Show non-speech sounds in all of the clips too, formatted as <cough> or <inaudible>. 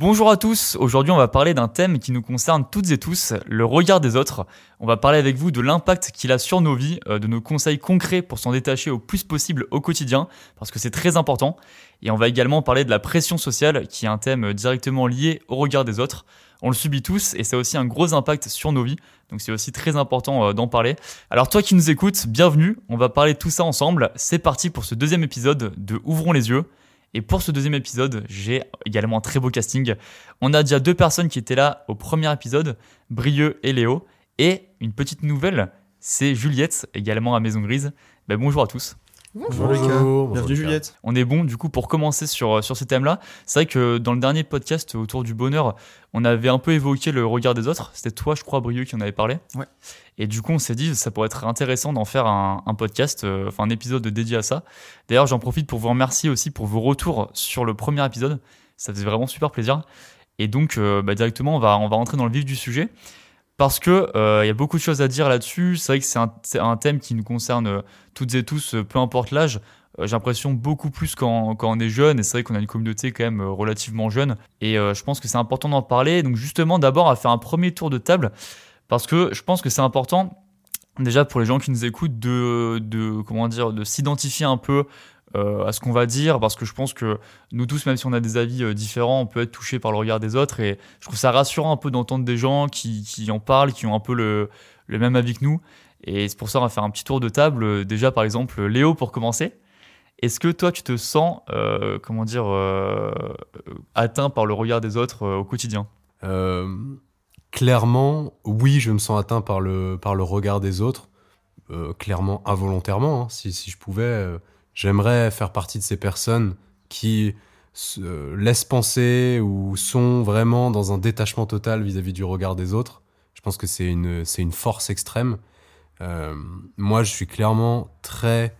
Bonjour à tous, aujourd'hui on va parler d'un thème qui nous concerne toutes et tous, le regard des autres. On va parler avec vous de l'impact qu'il a sur nos vies, euh, de nos conseils concrets pour s'en détacher au plus possible au quotidien, parce que c'est très important. Et on va également parler de la pression sociale, qui est un thème directement lié au regard des autres. On le subit tous et ça a aussi un gros impact sur nos vies, donc c'est aussi très important euh, d'en parler. Alors toi qui nous écoutes, bienvenue, on va parler de tout ça ensemble. C'est parti pour ce deuxième épisode de Ouvrons les yeux. Et pour ce deuxième épisode, j'ai également un très beau casting. On a déjà deux personnes qui étaient là au premier épisode, Brieux et Léo. Et une petite nouvelle, c'est Juliette, également à Maison Grise. Ben, bonjour à tous. Bonjour, bienvenue Juliette. On est bon du coup pour commencer sur, sur ces thèmes-là. C'est vrai que dans le dernier podcast autour du bonheur, on avait un peu évoqué le regard des autres. C'était toi, je crois, Brieux, qui en avait parlé. Ouais. Et du coup, on s'est dit, ça pourrait être intéressant d'en faire un, un podcast, euh, enfin un épisode dédié à ça. D'ailleurs, j'en profite pour vous remercier aussi pour vos retours sur le premier épisode. Ça faisait vraiment super plaisir. Et donc, euh, bah, directement, on va, on va rentrer dans le vif du sujet parce que euh, il y a beaucoup de choses à dire là-dessus. C'est vrai que c'est un, un, thème qui nous concerne euh, toutes et tous, euh, peu importe l'âge. J'ai l'impression beaucoup plus quand, quand, on est jeune, et c'est vrai qu'on a une communauté quand même relativement jeune, et je pense que c'est important d'en parler. Donc justement, d'abord à faire un premier tour de table, parce que je pense que c'est important déjà pour les gens qui nous écoutent de, de comment dire, de s'identifier un peu euh, à ce qu'on va dire, parce que je pense que nous tous, même si on a des avis euh, différents, on peut être touché par le regard des autres. Et je trouve ça rassurant un peu d'entendre des gens qui, qui, en parlent, qui ont un peu le, le même avis que nous. Et c'est pour ça qu'on va faire un petit tour de table. Déjà, par exemple, Léo, pour commencer. Est-ce que toi, tu te sens, euh, comment dire, euh, atteint par le regard des autres euh, au quotidien? Clairement, oui, je me sens atteint par le, par le regard des autres. clairement, involontairement, hein, si, si, je pouvais J'aimerais faire partie de ces personnes qui se laissent penser ou sont vraiment dans un détachement total vis-à-vis du regard des autres. Je pense que c'est une, une force extrême. Euh, moi, je suis clairement très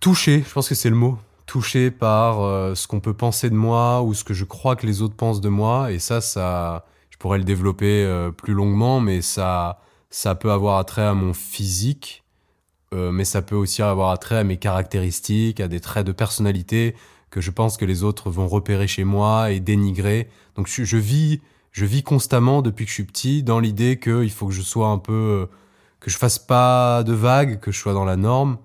touché, je pense que c'est le mot, touché par euh, ce qu'on peut penser de moi ou ce que je crois que les autres pensent de moi. Et ça, ça, je pourrais le développer euh, plus longuement, mais ça, ça peut avoir attrait à mon physique, euh, mais ça peut aussi avoir attrait à mes caractéristiques, à des traits de personnalité que je pense que les autres vont repérer chez moi et dénigrer. Donc je, vis, je vis constamment depuis que je suis petit dans l'idée qu'il faut que je sois un peu, euh, que je fasse pas de vagues, que je sois dans la norme,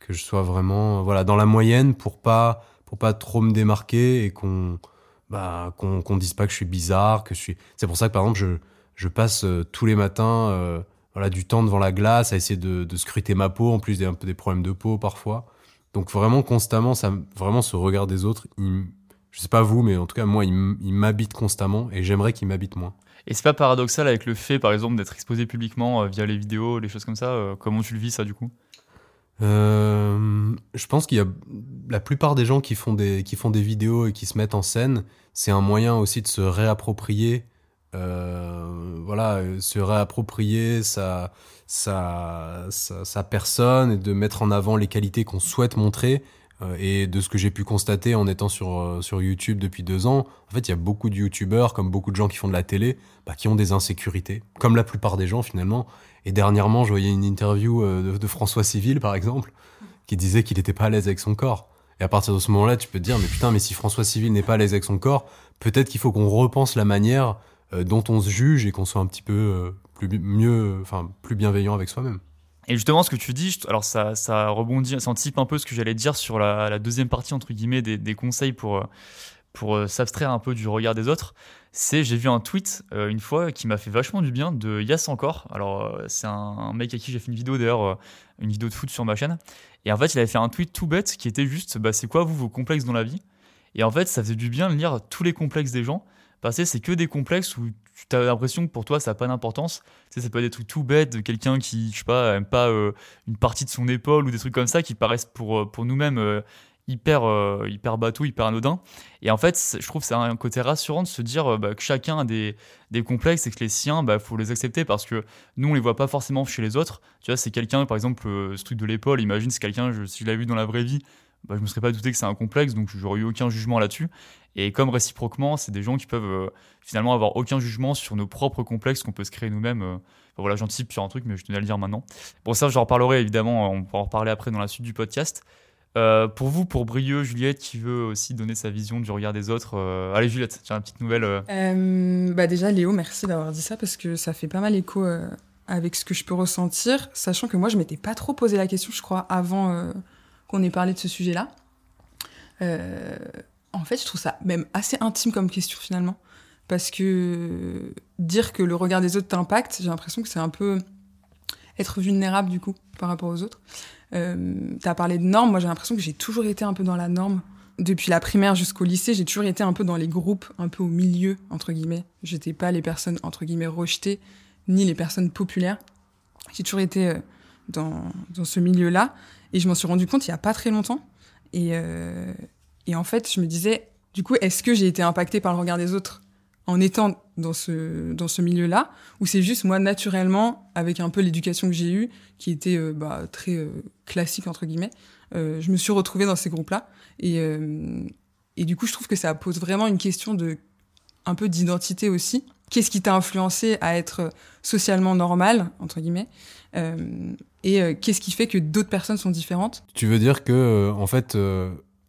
que je sois vraiment, voilà, dans la moyenne pour pas, pour pas trop me démarquer et qu'on, bah, qu'on, dise pas que je suis bizarre, que je suis. C'est pour ça que par exemple je, passe euh, tous les matins. Voilà, du temps devant la glace, à essayer de, de scruter ma peau, en plus des, un peu des problèmes de peau parfois. Donc vraiment constamment, ça, vraiment ce regard des autres, il, je sais pas vous, mais en tout cas moi, il m'habite constamment et j'aimerais qu'il m'habite moins. Et c'est pas paradoxal avec le fait, par exemple, d'être exposé publiquement euh, via les vidéos, les choses comme ça. Euh, comment tu le vis ça du coup? Euh, Je pense qu'il y a la plupart des gens qui font des qui font des vidéos et qui se mettent en scène, c'est un moyen aussi de se réapproprier euh, voilà, se réapproprier sa, sa, sa, personne et de mettre en avant les qualités qu'on souhaite montrer. Euh, et de ce que j'ai pu constater en étant sur, euh, sur YouTube depuis deux ans, en fait, il y a beaucoup de YouTubeurs, comme beaucoup de gens qui font de la télé, bah, qui ont des insécurités, comme la plupart des gens finalement. Et dernièrement, je voyais une interview de, de François Civil, par exemple, qui disait qu'il n'était pas à l'aise avec son corps. Et à partir de ce moment-là, tu peux te dire, mais putain, mais si François Civil n'est pas à l'aise avec son corps, peut-être qu'il faut qu'on repense la manière euh, dont on se juge et qu'on soit un petit peu euh, plus mieux, enfin plus bienveillant avec soi-même. Et justement, ce que tu dis, alors ça, ça rebondit, ça anticipe un peu ce que j'allais dire sur la, deuxième partie entre guillemets des, des conseils pour euh, pour s'abstraire un peu du regard des autres. C'est j'ai vu un tweet euh, une fois qui m'a fait vachement du bien de Yass encore. Alors euh, c'est un, un, mec à qui j'ai fait une vidéo d'ailleurs, euh, une vidéo de foot sur ma chaîne. Et en fait, il avait fait un tweet tout bête qui était juste, bah c'est quoi vous vos complexes dans la vie? Et en fait, ça faisait du bien de lire tous les complexes des gens passer, c'est que des complexes où tu as l'impression que pour toi, ça n'a pas d'importance. Tu sais, ça peut être des trucs tout bêtes de quelqu'un qui, je sais pas, aime pas euh, une partie de son épaule ou des trucs comme ça qui paraissent pour, euh, pour nous-mêmes euh, hyper, euh, hyper bateau, hyper anodin. Et en fait, je trouve que c'est un côté rassurant de se dire bah, que chacun a des, des complexes et que les siens, il bah, faut les accepter parce que nous, on les voit pas forcément chez les autres. Tu vois, c'est quelqu'un, par exemple, ce truc de l'épaule, imagine, c'est quelqu'un, si je l'avais vu dans la vraie vie, bah, je me serais pas douté que c'est un complexe, donc j'aurais eu aucun jugement là-dessus. Et comme réciproquement, c'est des gens qui peuvent euh, finalement avoir aucun jugement sur nos propres complexes qu'on peut se créer nous-mêmes. Euh. Enfin, voilà, j'anticipe sur un truc, mais je tenais à le dire maintenant. Bon, ça, j'en reparlerai évidemment, on pourra en reparler après dans la suite du podcast. Euh, pour vous, pour Brieux, Juliette, qui veut aussi donner sa vision du regard des autres. Euh, allez, Juliette, tiens, une petite nouvelle. Euh. bah déjà, Léo, merci d'avoir dit ça parce que ça fait pas mal écho avec ce que je peux ressentir, sachant que moi, je m'étais pas trop posé la question, je crois, avant qu'on ait parlé de ce sujet-là. en fait, je trouve ça même assez intime comme question finalement. Parce que dire que le regard des autres t'impacte, j'ai l'impression que c'est un peu être vulnérable du coup par rapport aux autres. Euh, tu as parlé de normes, moi j'ai l'impression que j'ai toujours été un peu dans la norme. Depuis la primaire jusqu'au lycée, j'ai toujours été un peu dans les groupes, un peu au milieu, entre guillemets. J'étais pas les personnes, entre guillemets, rejetées, ni les personnes populaires. J'ai toujours été euh, dans, ce milieu-là. Et je m'en suis rendu compte il y a pas très longtemps. Et, euh, et en fait, je me disais, du coup, est-ce que j'ai été impactée par le regard des autres en étant dans ce, dans ce milieu-là, ou c'est juste moi naturellement, avec un peu l'éducation que j'ai eue, qui était euh, bah, très euh, classique entre guillemets, je me suis retrouvée dans ces groupes-là. Et, et du coup, je trouve que ça pose vraiment une question de un peu d'identité aussi. Qu'est-ce qui t'a influencé à être socialement normal, entre guillemets Et qu'est-ce qui fait que d'autres personnes sont différentes? Tu veux dire que, en fait,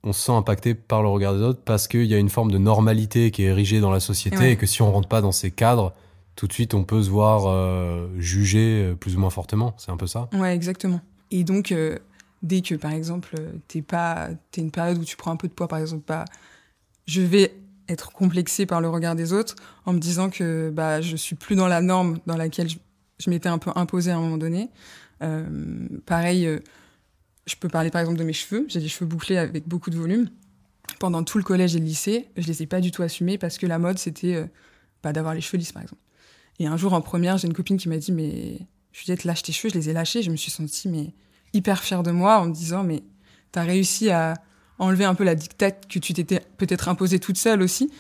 on se sent impacté par le regard des autres parce qu'il y a une forme de normalité qui est érigée dans la société et que si on rentre pas dans ces cadres, tout de suite on peut se voir euh, juger euh, plus ou moins fortement. C'est un peu ça? Ouais, exactement. Et donc, euh, dès que par exemple, t'es pas, t'es une période où tu prends un peu de poids, par exemple, bah, je vais être complexée par le regard des autres en me disant que bah, je suis plus dans la norme dans laquelle je, je m'étais un peu imposée à un moment donné. Pareil je peux parler par exemple de mes cheveux. J'ai des cheveux bouclés avec beaucoup de volume. Pendant tout le collège et le lycée, je les ai pas du tout assumés parce que la mode, c'était euh, pas d'avoir les cheveux lisses, par exemple. Et un jour, en première, j'ai une copine qui m'a dit, mais Juliette, lâche tes cheveux. Je les ai lâchés. Je me suis sentie mais, hyper fière de moi en me disant, mais t'as réussi à enlever un peu la dictate que tu t'étais peut-être imposée toute seule aussi.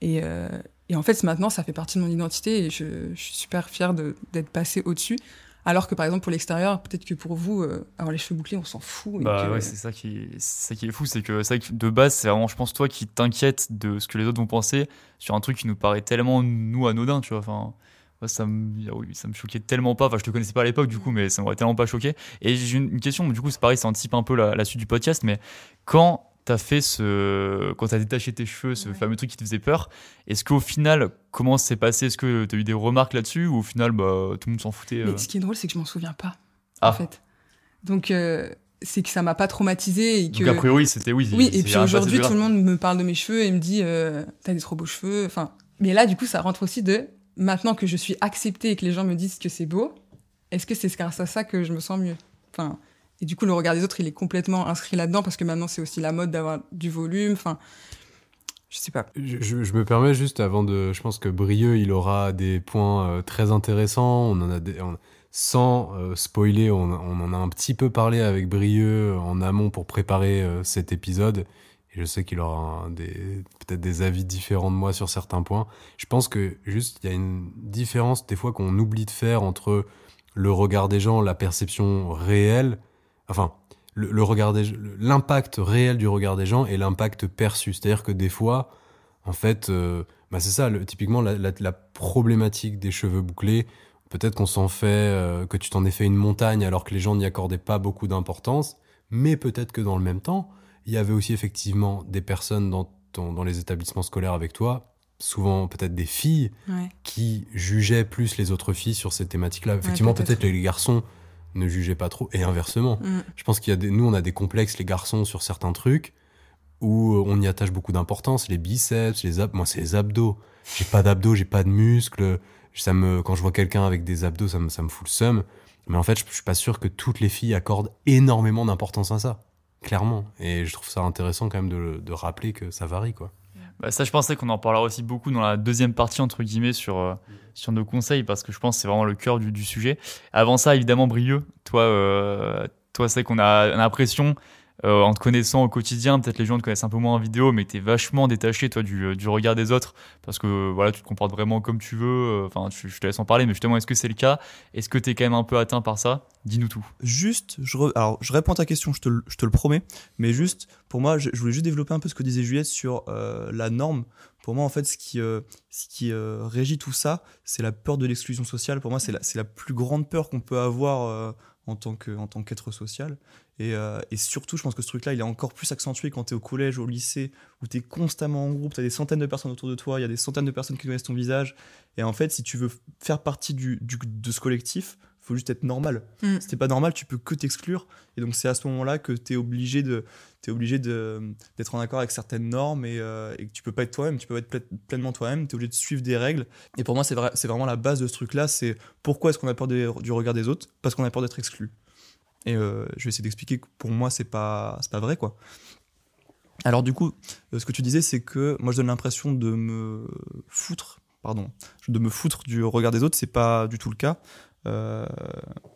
Et, euh, et en fait, maintenant, ça fait partie de mon identité et je, je suis super fière d'être passée au-dessus. Alors que par exemple pour l'extérieur, peut-être que pour vous, euh, avoir les cheveux bouclés, on s'en fout. bah ouais, c'est ça qui, ça qui est fou, c'est que c'est que de base, c'est vraiment, je pense, toi qui t'inquiète de ce que les autres vont penser sur un truc qui nous paraît tellement nous anodin, tu vois. Enfin, ça me, ça me choquait tellement pas. Enfin, je te connaissais pas à l'époque du coup, mais ça m'aurait tellement pas choqué. Et j'ai une question, du coup, c'est pareil, ça anticipe un peu la, la suite du podcast, mais quand t'as fait ce. Quand t'as détaché tes cheveux, ce fameux truc qui te faisait peur, est-ce qu'au final, comment s'est passé? Est-ce que t'as eu des remarques là-dessus ou au final, bah, tout le monde s'en foutait Mais euh? ce qui est drôle, c'est que je m'en souviens pas. Ah. En fait. Donc. Euh, c'est que ça m'a pas traumatisé et que. Donc a priori, c'était oui. Oui, et puis aujourd'hui, tout le monde me parle de mes cheveux et me dit euh, T'as des trop beaux cheveux. Enfin, mais là, du coup, ça rentre aussi de maintenant que je suis acceptée et que les gens me disent que c'est beau, est-ce que c'est grâce à ça que je me sens mieux? Enfin, et du coup, le regard des autres, il est complètement inscrit là-dedans parce que maintenant, c'est aussi la mode d'avoir du volume. Enfin, je sais pas. Je, me permets juste avant de. Je pense que Brieux, il aura des points euh, très intéressants. On en a sans euh, spoiler, on, en a un petit peu parlé avec Brieux en amont pour préparer euh, cet épisode. Et je sais qu'il aura peut-être des avis différents de moi sur certains points. Je pense que juste, il y a une différence des fois qu'on oublie de faire entre le regard des gens, la perception réelle enfin, le, regard l'impact réel du regard des gens et l'impact perçu. C'est-à-dire que des fois, en fait, euh, bah c'est ça, typiquement la, problématique des cheveux bouclés. Peut-être qu'on s'en fait, euh, que tu t'en es fait une montagne alors que les gens n'y accordaient pas beaucoup d'importance, mais peut-être que dans le même temps, il y avait aussi effectivement des personnes dans, dans les établissements scolaires avec toi, souvent peut-être des filles, qui jugeaient plus les autres filles sur ces thématiques-là. Effectivement, peut-être les garçons ne jugez pas trop. Et inversement, mm. je pense qu'il y a des, nous, on a des complexes, les garçons, sur certains trucs où on y attache beaucoup d'importance. Les biceps, les abdos. Moi, c'est les abdos. J'ai pas d'abdos, j'ai pas de muscles. Ça me, quand je vois quelqu'un avec des abdos, ça me, ça me fout le seum. Mais en fait, je, je suis pas sûr que toutes les filles accordent énormément d'importance à ça. Clairement. Et je trouve ça intéressant quand même de, de rappeler que ça varie, quoi. Bah, ça, je pensais qu'on en parlera aussi beaucoup dans la deuxième partie, entre guillemets, sur, euh, sur nos conseils, parce que je pense que c'est vraiment le cœur du, du, sujet. Avant ça, évidemment, Brieux, toi, euh, toi c'est qu'on a l'impression euh, en te connaissant au quotidien, peut-être les gens te connaissent un peu moins en vidéo, mais tu es vachement détaché toi du, euh, regard des autres parce que voilà, tu te comportes vraiment comme tu veux. Euh, enfin, je te laisse en parler, mais justement, est-ce que c'est le cas? Est-ce que tu es quand même un peu atteint par ça? Dis-nous tout. Juste, je, alors, je réponds à ta question, je te, le promets, mais juste, pour moi, je, voulais juste développer un peu ce que disait Juliette sur la norme. Pour moi, en fait, ce qui, euh, ce qui euh, régit tout ça, c'est la peur de l'exclusion sociale. Pour moi, c'est la, la plus grande peur qu'on peut avoir euh, en tant que, en tant qu'être social. Et, euh, et surtout, je pense que ce truc-là, il est encore plus accentué quand tu es au collège, au lycée, où tu es constamment en groupe, tu as des centaines de personnes autour de toi, il y a des centaines de personnes qui connaissent ton visage. Et en fait, si tu veux faire partie du, du- de ce collectif, faut juste être normal. Mm. Si t'es pas normal, tu peux que t'exclure. Et donc, c'est à ce moment-là que tu es obligé de t'es obligé de- d'être en accord avec certaines normes et, euh, et que tu peux pas être toi-même, tu peux pas être ple- pleinement toi-même, tu es obligé de suivre des règles. Et pour moi, c'est vrai, c'est vraiment la base de ce truc-là, c'est pourquoi est-ce qu'on a peur des- du regard des autres? Parce qu'on a peur d'être exclu. Et euh, je vais essayer d'expliquer que pour moi, c'est pas, pas vrai, quoi. Alors du coup, euh, ce que tu disais, c'est que moi, je donne l'impression de me foutre, pardon, de me foutre du regard des autres, c'est pas du tout le cas. Euh,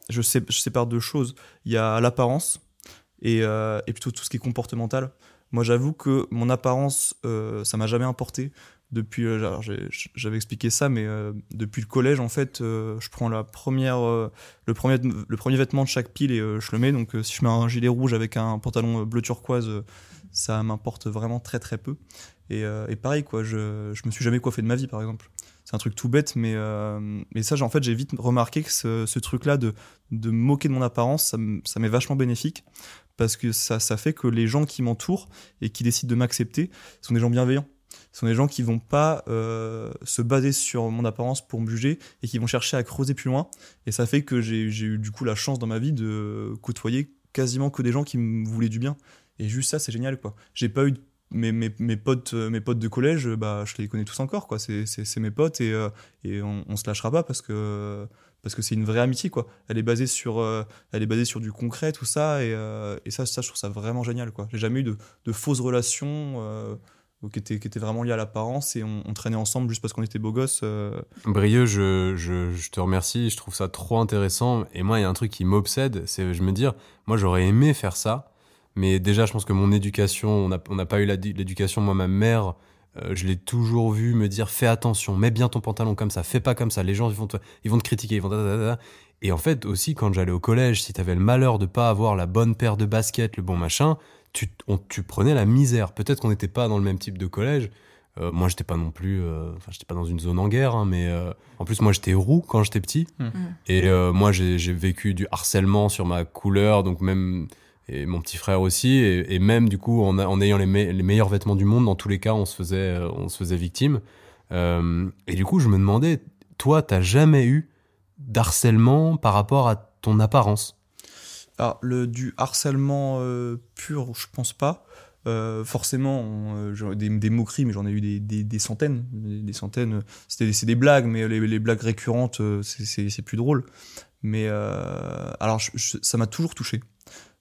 je, sépare deux choses. Il y a l'apparence et, euh, et plutôt tout ce qui est comportemental. Moi, j'avoue que mon apparence, euh, ça m'a jamais importé. Depuis, j'avais expliqué ça, mais depuis le collège, en fait, je prends la première, le premier, le premier vêtement de chaque pile et je le mets. Donc, si je mets un gilet rouge avec un pantalon bleu turquoise, ça m'importe vraiment très très peu. Et, et pareil, quoi, je, je me suis jamais coiffé de ma vie, par exemple. C'est un truc tout bête, mais, euh, mais ça, en fait, j'ai vite remarqué que ce, truc-là de, de moquer de mon apparence, ça m'est vachement bénéfique parce que ça, ça fait que les gens qui m'entourent et qui décident de m'accepter sont des gens bienveillants. Ce sont des gens qui vont pas euh, se baser sur mon apparence pour me juger et qui vont chercher à creuser plus loin. Et ça fait que j'ai eu du coup la chance dans ma vie de côtoyer quasiment que des gens qui me voulaient du bien. Et juste ça, c'est génial quoi. J'ai pas eu de- mes, mes, potes euh, mes potes de collège, bah je les connais tous encore quoi. C'est mes potes et, euh, et on, on se lâchera pas parce que parce que c'est une vraie amitié quoi. Elle est basée sur euh, elle est basée sur du concret tout ça et, euh, et ça ça je trouve ça vraiment génial quoi. J'ai jamais eu de, de fausses relations euh, qui étaient qui vraiment liées à l'apparence et on, on traînait ensemble juste parce qu'on était beaux gosses. euh. Brieux, je, je, je te remercie, je trouve ça trop intéressant. Et moi, il y a un truc qui m'obsède, c'est je me dire, moi j'aurais aimé faire ça, mais déjà je pense que mon éducation, on n'a on n'a pas eu l'éducation, moi ma mère, euh, je l'ai toujours vu me dire fais attention, mets bien ton pantalon comme ça, fais pas comme ça, les gens ils vont te, ils vont te critiquer, ils vont ta, ta, ta, ta. Et en fait aussi quand j'allais au collège, si t'avais le malheur de pas avoir la bonne paire de baskets, le bon machin, tu, on- tu prenais la misère. Peut-être qu'on n'était pas dans le même type de collège, euh, moi, j'étais pas non plus. euh, Enfin, j'étais pas dans une zone en guerre, hein, mais euh, en plus, moi, j'étais roux quand j'étais petit. Hmm. Et euh, moi, j'ai vécu du harcèlement sur ma couleur, donc même. Et mon petit frère aussi. Et, même, du coup, en, ayant les, me- les meilleurs vêtements du monde, dans tous les cas, on se faisait, euh, on se faisait victime. Euh, et du coup, je me demandais, toi, t'as jamais eu d'harcèlement par rapport à ton apparence? Alors, le, du harcèlement euh, pur, je pense pas. Forcément, des, moqueries, mais j'en ai eu des, des, centaines. Des, centaines. C'était, c'est des blagues, mais les, blagues récurrentes, c'est, plus drôle. Mais alors, ça m'a toujours touché.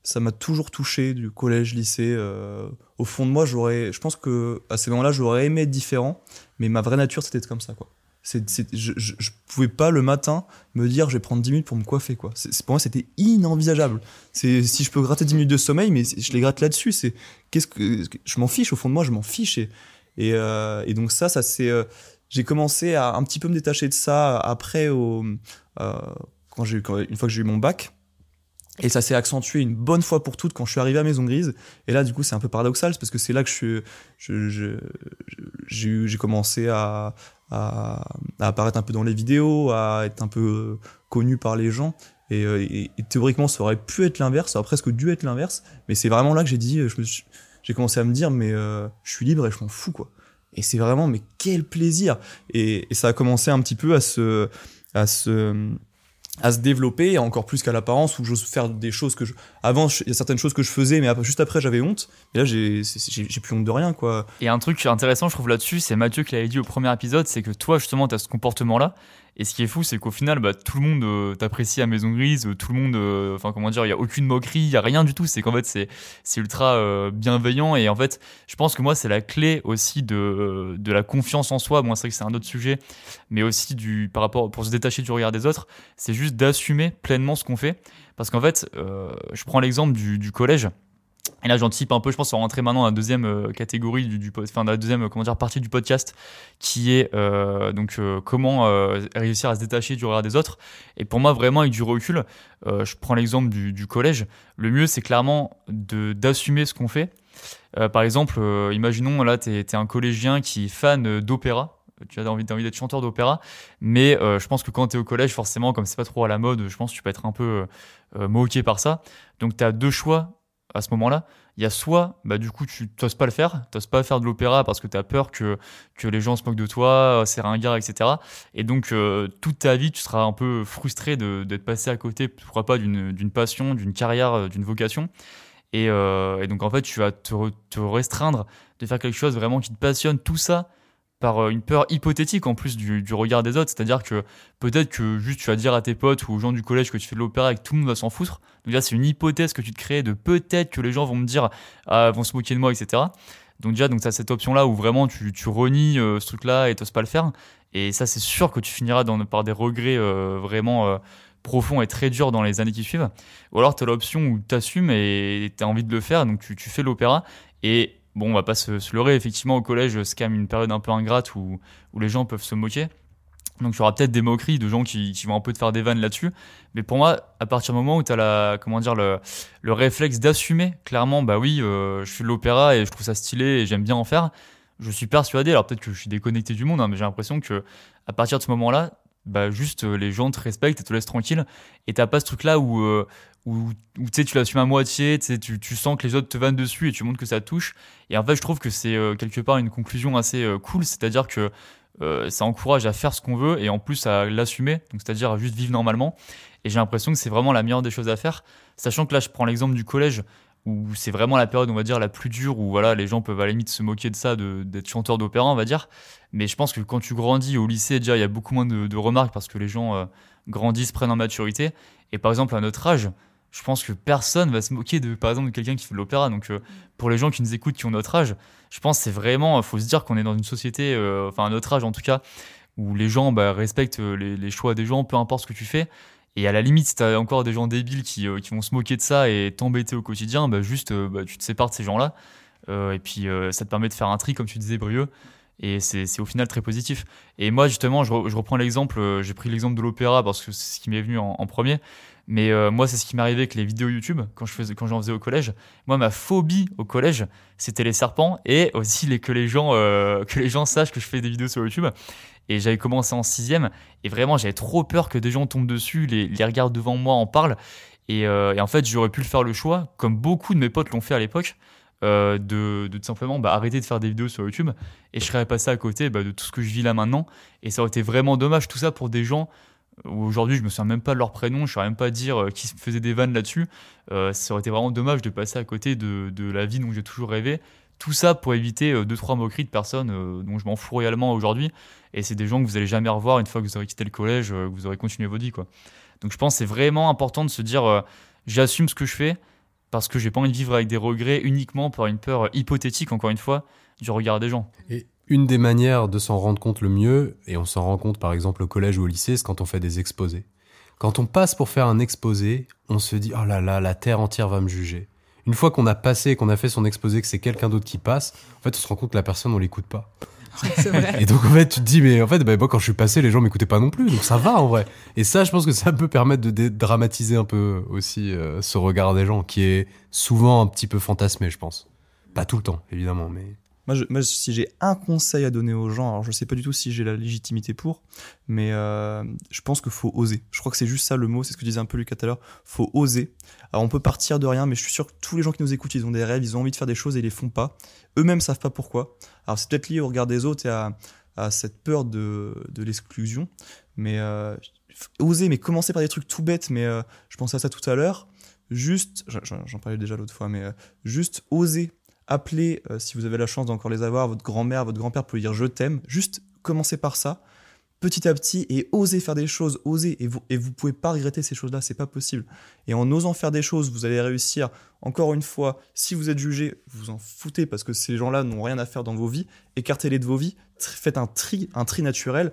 Ça m'a toujours touché du collège, lycée. euh, au fond de moi, j'aurais, je pense que à ces moments-là, j'aurais aimé être différent, mais ma vraie nature, c'était comme ça, quoi. Je, je, pouvais pas le matin me dire, je vais prendre 10 minutes pour me coiffer, quoi. Pour moi, c'était inenvisageable. Si je peux gratter 10 minutes de sommeil, mais je les gratte là-dessus. Qu'est-ce que je m'en fiche au fond de moi, je m'en fiche. Et, euh, donc ça, ça c'est. euh, j'ai commencé à un petit peu me détacher de ça après au quand j'ai une fois que j'ai eu mon bac. Et ça s'est accentué une bonne fois pour toutes quand je suis arrivé à Maison Grise. Et là, du coup, c'est un peu paradoxal, parce que c'est là que je suis, je, j'ai j'ai commencé à, à, à apparaître un peu dans les vidéos, à être un peu connu par les gens. Et, euh, et- théoriquement, ça aurait pu être l'inverse, ça aurait presque dû être l'inverse. Mais c'est vraiment là que j'ai dit, j'ai commencé à me dire, mais euh, je suis libre et je m'en fous, quoi. Et c'est vraiment, mais quel plaisir Et, et ça a commencé un petit peu à se, à se, à se développer, encore plus qu'à l'apparence, où j'ose faire des choses que je... Avant, il y a certaines choses que je faisais, mais juste après, j'avais honte. Et là, j'ai plus honte de rien, quoi. Et un truc intéressant, je trouve là-dessus, c'est Mathieu qui l'avait dit au premier épisode, c'est que toi, justement, tu as ce comportement-là. Et ce qui est fou, c'est qu'au final, bah, tout le monde euh, t'apprécie à Maison Grise, euh, tout le monde, euh, enfin, comment dire, il y a aucune moquerie, il y a rien du tout. C'est qu'en fait, c'est ultra bienveillant. Et en fait, je pense que moi, c'est la clé aussi de, de la confiance en soi. Bon, c'est vrai que c'est un autre sujet, mais aussi du, par rapport, pour se détacher du regard des autres, c'est juste d'assumer pleinement ce qu'on fait. Parce qu'en fait, je prends l'exemple du collège. Et là, j'anticipe un peu, je pense, on va rentrer maintenant dans la deuxième euh, catégorie du, enfin, dans la deuxième, euh, comment dire, partie du podcast, qui est euh, donc comment réussir à se détacher du regard des autres. Et pour moi, vraiment, avec du recul, je prends l'exemple du, collège. Le mieux, c'est clairement d'assumer ce qu'on fait. Par exemple, imaginons là, t'es es un collégien qui est fan d'opéra. Tu as envie, d'être chanteur d'opéra, mais je pense que quand tu es au collège, forcément, comme c'est pas trop à la mode, je pense que tu peux être un peu moqué par ça. Donc tu as deux choix à ce moment-là. Il y a soit, bah, du coup, tu t'oses pas le faire, t'oses pas faire de l'opéra parce que tu as peur que, que les gens se moquent de toi, c'est ringard, etc. Et donc, euh, toute ta vie, tu seras un peu frustré d'être passé à côté, pourquoi pas, d'une passion, d'une carrière, euh, d'une vocation. Et, euh, et donc, en fait, tu vas te, te restreindre de faire quelque chose vraiment qui te passionne, tout ça par euh, une peur hypothétique en plus du, du regard des autres. C'est-à-dire que peut-être que juste tu vas dire à tes potes ou aux gens du collège que tu fais de l'opéra et que tout le monde va s'en foutre. Donc là, c'est une hypothèse que tu te crées de peut-être que les gens vont me dire, ah, vont se moquer de moi, etc. Donc déjà, donc as cette option-là où vraiment tu, tu renies euh, ce truc-là et t'oses pas le faire. Et ça, c'est sûr que tu finiras dans, par des regrets euh, vraiment euh, profonds et très durs dans les années qui suivent. Ou alors tu as l'option où tu assumes et tu as envie de le faire, donc tu, tu fais l'opéra. Et bon, on va pas se, leurrer, effectivement, au collège, c'est quand même une période un peu ingrate où, où les gens peuvent se moquer. Donc il y aura peut-être des moqueries de gens qui, qui vont un peu te faire des vannes là-dessus. Mais pour moi, à partir du moment où tu as la, comment dire, le, le réflexe d'assumer clairement, bah oui, euh, je fais de l'opéra et je trouve ça stylé et j'aime bien en faire, je suis persuadé, alors peut-être que je suis déconnecté du monde, hein, mais j'ai l'impression que à partir de ce moment-là, bah juste euh, les gens te respectent et te laissent tranquille. Et t'as pas ce truc-là où, euh, où, où tu l'assumes à moitié, tu tu, sens que les autres te vannent dessus et tu montres que ça touche. Et en fait, je trouve que c'est euh, quelque part une conclusion assez cool, c'est-à-dire que ça encourage à faire ce qu'on veut et en plus à l'assumer, donc c'est-à-dire à juste vivre normalement. Et j'ai l'impression que c'est vraiment la meilleure des choses à faire, sachant que là, je prends l'exemple du collège où c'est vraiment la période, on va dire, la plus dure, où voilà, les gens peuvent à la limite se moquer de ça, d'être chanteur d'opéra, on va dire. Mais je pense que quand tu grandis au lycée, déjà, il y a beaucoup moins de, remarques parce que les gens euh, grandissent, prennent en maturité. Et par exemple, à notre âge, je pense que personne va se moquer de, par exemple, de quelqu'un qui fait de l'opéra. Donc, euh, pour les gens qui nous écoutent, qui ont notre âge, je pense c'est vraiment, faut se dire qu'on est dans une société, euh, enfin, à notre âge en tout cas, où les gens bah, respectent euh, les choix des gens, peu importe ce que tu fais. Et à la limite, si t'as encore des gens débiles qui, euh, qui vont se moquer de ça et t'embêter au quotidien, bah, juste, euh, bah, tu te sépares de ces gens-là. Euh, et puis, ça te permet de faire un tri, comme tu disais, Brieux. Et c'est au final très positif. Et moi, justement, je, je reprends l'exemple, j'ai pris l'exemple de l'opéra parce que c'est ce qui m'est venu en, premier. Mais moi, c'est ce qui m'est arrivé avec les vidéos YouTube quand je faisais, j'en faisais au collège. Moi, ma phobie au collège, c'était les serpents et aussi les, que les gens, que les gens sachent que je fais des vidéos sur YouTube. Et j'avais commencé en sixième et vraiment, j'avais trop peur que des gens tombent dessus, les, les regardent devant moi, en parlent. Et, euh, et en fait, j'aurais pu le faire le choix, comme beaucoup de mes potes l'ont fait à l'époque, euh, de, tout simplement bah, arrêter de faire des vidéos sur YouTube et je serais passé à côté bah, de tout ce que je vis là maintenant. Et ça aurait été vraiment dommage, tout ça pour des gens aujourd'hui je me souviens même pas de leur prénom, je ne saurais même pas dire euh, qui faisait des vannes là-dessus. Ça aurait été vraiment dommage de passer à côté de, de la vie dont j'ai toujours rêvé. Tout ça pour éviter euh, deux trois moqueries de personnes euh, dont je m'en fous réellement aujourd'hui. Et c'est des gens que vous allez jamais revoir une fois que vous aurez quitté le collège, euh, que vous aurez continué votre vie. Quoi. Donc je pense que c'est vraiment important de se dire euh, j'assume ce que je fais parce que j'ai pas envie de vivre avec des regrets uniquement par une peur hypothétique, encore une fois, du regard des gens. Et une des manières de s'en rendre compte le mieux, et on s'en rend compte par exemple au collège ou au lycée, c'est quand on fait des exposés. Quand on passe pour faire un exposé, on se dit oh là là, la terre entière va me juger. Une fois qu'on a passé, qu'on a fait son exposé, que c'est quelqu'un d'autre qui passe, en fait, on se rend compte que la personne, on l'écoute pas. <laughs> Vrai. Et donc, en fait, tu te dis, mais en fait, bah, moi, quand je suis passé, les gens m'écoutaient pas non plus, donc ça va en vrai. Et ça, je pense que ça peut permettre de dédramatiser un peu aussi euh, ce regard des gens, qui est souvent un petit peu fantasmé, je pense. Pas tout le temps, évidemment, mais. Moi, si j'ai un conseil à donner aux gens, alors je sais pas du tout si j'ai la légitimité pour, mais euh, je pense qu'il faut oser. Je crois que c'est juste ça le mot, c'est ce que disait un peu Lucas tout à l'heure. Faut oser. Alors on peut partir de rien, mais je suis sûr que tous les gens qui nous écoutent, ils ont des rêves, ils ont envie de faire des choses et ils les font pas. Eux-mêmes savent pas pourquoi. Alors c'est peut-être lié au regard des autres et à, cette peur de, l'exclusion, mais euh, oser, mais commencer par des trucs tout bêtes. Mais euh, je pensais à ça tout à l'heure. Juste, j'en parlais déjà l'autre fois, mais juste oser appeler, euh, si vous avez la chance d'encore les avoir, votre grand-mère, votre grand-père pour lui dire je t'aime. Juste commencer par ça, petit à petit, et oser faire des choses, oser. Et vous, et vous pouvez pas regretter ces choses-là, c'est pas possible. Et en osant faire des choses, vous allez réussir. Encore une fois, si vous êtes jugé, vous en foutez parce que ces gens-là n'ont rien à faire dans vos vies. Écartez-les de vos vies. Faites un tri, un tri naturel.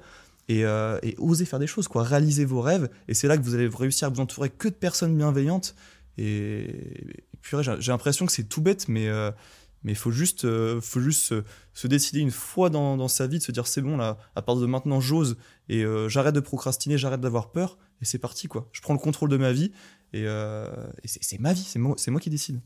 Et, euh, et osez faire des choses, quoi. Réalisez vos rêves. Et c'est là que vous allez réussir à vous entourer que de personnes bienveillantes. Et, et j'ai j'ai l'impression que c'est tout bête, mais euh, mais il faut juste, euh, faut juste se, se décider une fois dans, sa vie de se dire c'est bon là, à partir de maintenant j'ose et euh, j'arrête de procrastiner, j'arrête d'avoir peur et c'est parti quoi. Je prends le contrôle de ma vie et, euh, c'est ma vie, c'est moi, qui décide.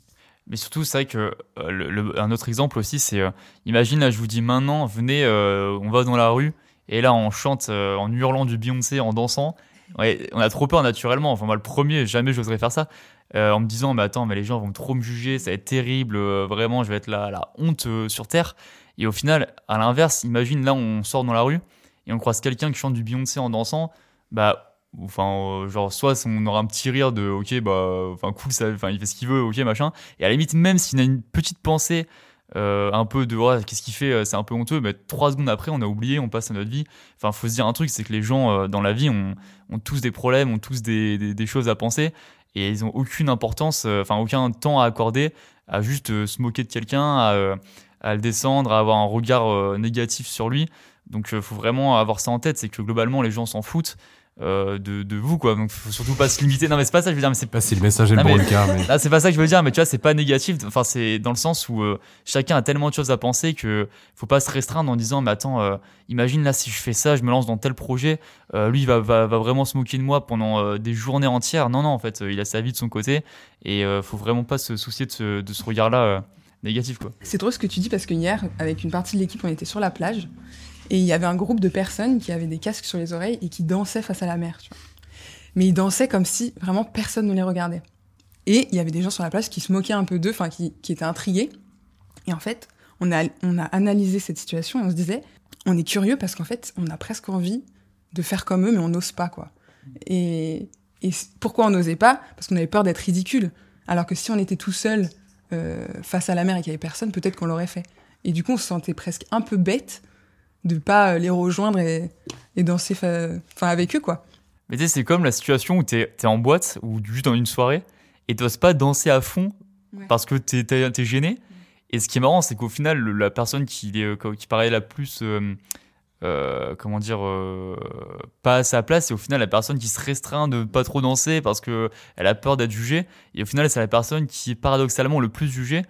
Mais surtout, c'est vrai que euh, un autre exemple aussi, c'est euh, imagine je vous dis maintenant, venez, euh, on va dans la rue et là on chante euh, en hurlant du Beyoncé, en dansant. Ouais, on a trop peur naturellement. Enfin moi le premier, jamais j'oserais faire ça. Euh, en me disant mais attends mais les gens vont trop me juger, ça va être terrible, euh, vraiment je vais être la, la honte euh, sur terre. Et au final, à l'inverse, imagine là on sort dans la rue et on croise quelqu'un qui chante du Beyoncé en dansant, bah enfin genre soit on aura un petit rire de ok bah enfin cool ça enfin il fait ce qu'il veut ok machin. Et à la limite même s'il a une petite pensée un peu de ouais, qu'est-ce qu'il fait c'est un peu honteux mais trois secondes après on a oublié on passe à notre vie. Enfin faut se dire un truc c'est que les gens dans la vie ont, ont tous des problèmes ont tous des, des choses à penser et ils ont aucune importance euh, enfin aucun temps à accorder à juste euh, se moquer de quelqu'un à, euh, à le descendre à avoir un regard négatif sur lui. Donc euh, faut vraiment avoir ça en tête c'est que globalement les gens s'en foutent euh, de, de vous quoi donc faut surtout pas se limiter non mais c'est pas ça que je veux dire mais c'est pas si le message est le bon mais- mais Là, c'est pas ça que je veux dire, mais tu vois, c'est pas négatif. Enfin, c'est dans le sens où euh, chacun a tellement de choses à penser que faut pas se restreindre en disant, mais attends, euh, imagine là si je fais ça, je me lance dans tel projet, euh, lui il va, va, va vraiment se moquer de moi pendant euh, des journées entières. Non, non, en fait, euh, il a sa vie de son côté et euh, faut vraiment pas se soucier de ce, de ce regard-là euh, négatif, quoi. C'est drôle ce que tu dis parce que hier, avec une partie de l'équipe, on était sur la plage et il y avait un groupe de personnes qui avaient des casques sur les oreilles et qui dansaient face à la mer. Mais ils dansaient comme si vraiment personne ne les regardait. Et il y avait des gens sur la plage qui se moquaient un peu d'eux, enfin qui, qui étaient intrigués. Et en fait, on a, on a analysé cette situation et on se disait, on est curieux parce qu'en fait, on a presque envie de faire comme eux, mais on n'ose pas, quoi. Et, et pourquoi on n'osait pas? Parce qu'on avait peur d'être ridicule. Alors que si on était tout seul euh, face à la mer et qu'il y avait personne, peut-être qu'on l'aurait fait. Et du coup, on se sentait presque un peu bête de pas les rejoindre et, et danser enfin avec eux, quoi. Mais tu sais, c'est comme la situation où t'es es en boîte ou juste dans une soirée et t'oses pas danser à fond Ouais. parce que t'es t'es gêné. Et ce qui est marrant, c'est qu'au final, la personne qui, est, qui paraît la plus, euh, euh, comment dire, euh, pas à sa place, c'est au final la personne qui se restreint de pas trop danser parce que elle a peur d'être jugée. Et au final, c'est la personne qui est paradoxalement le plus jugée.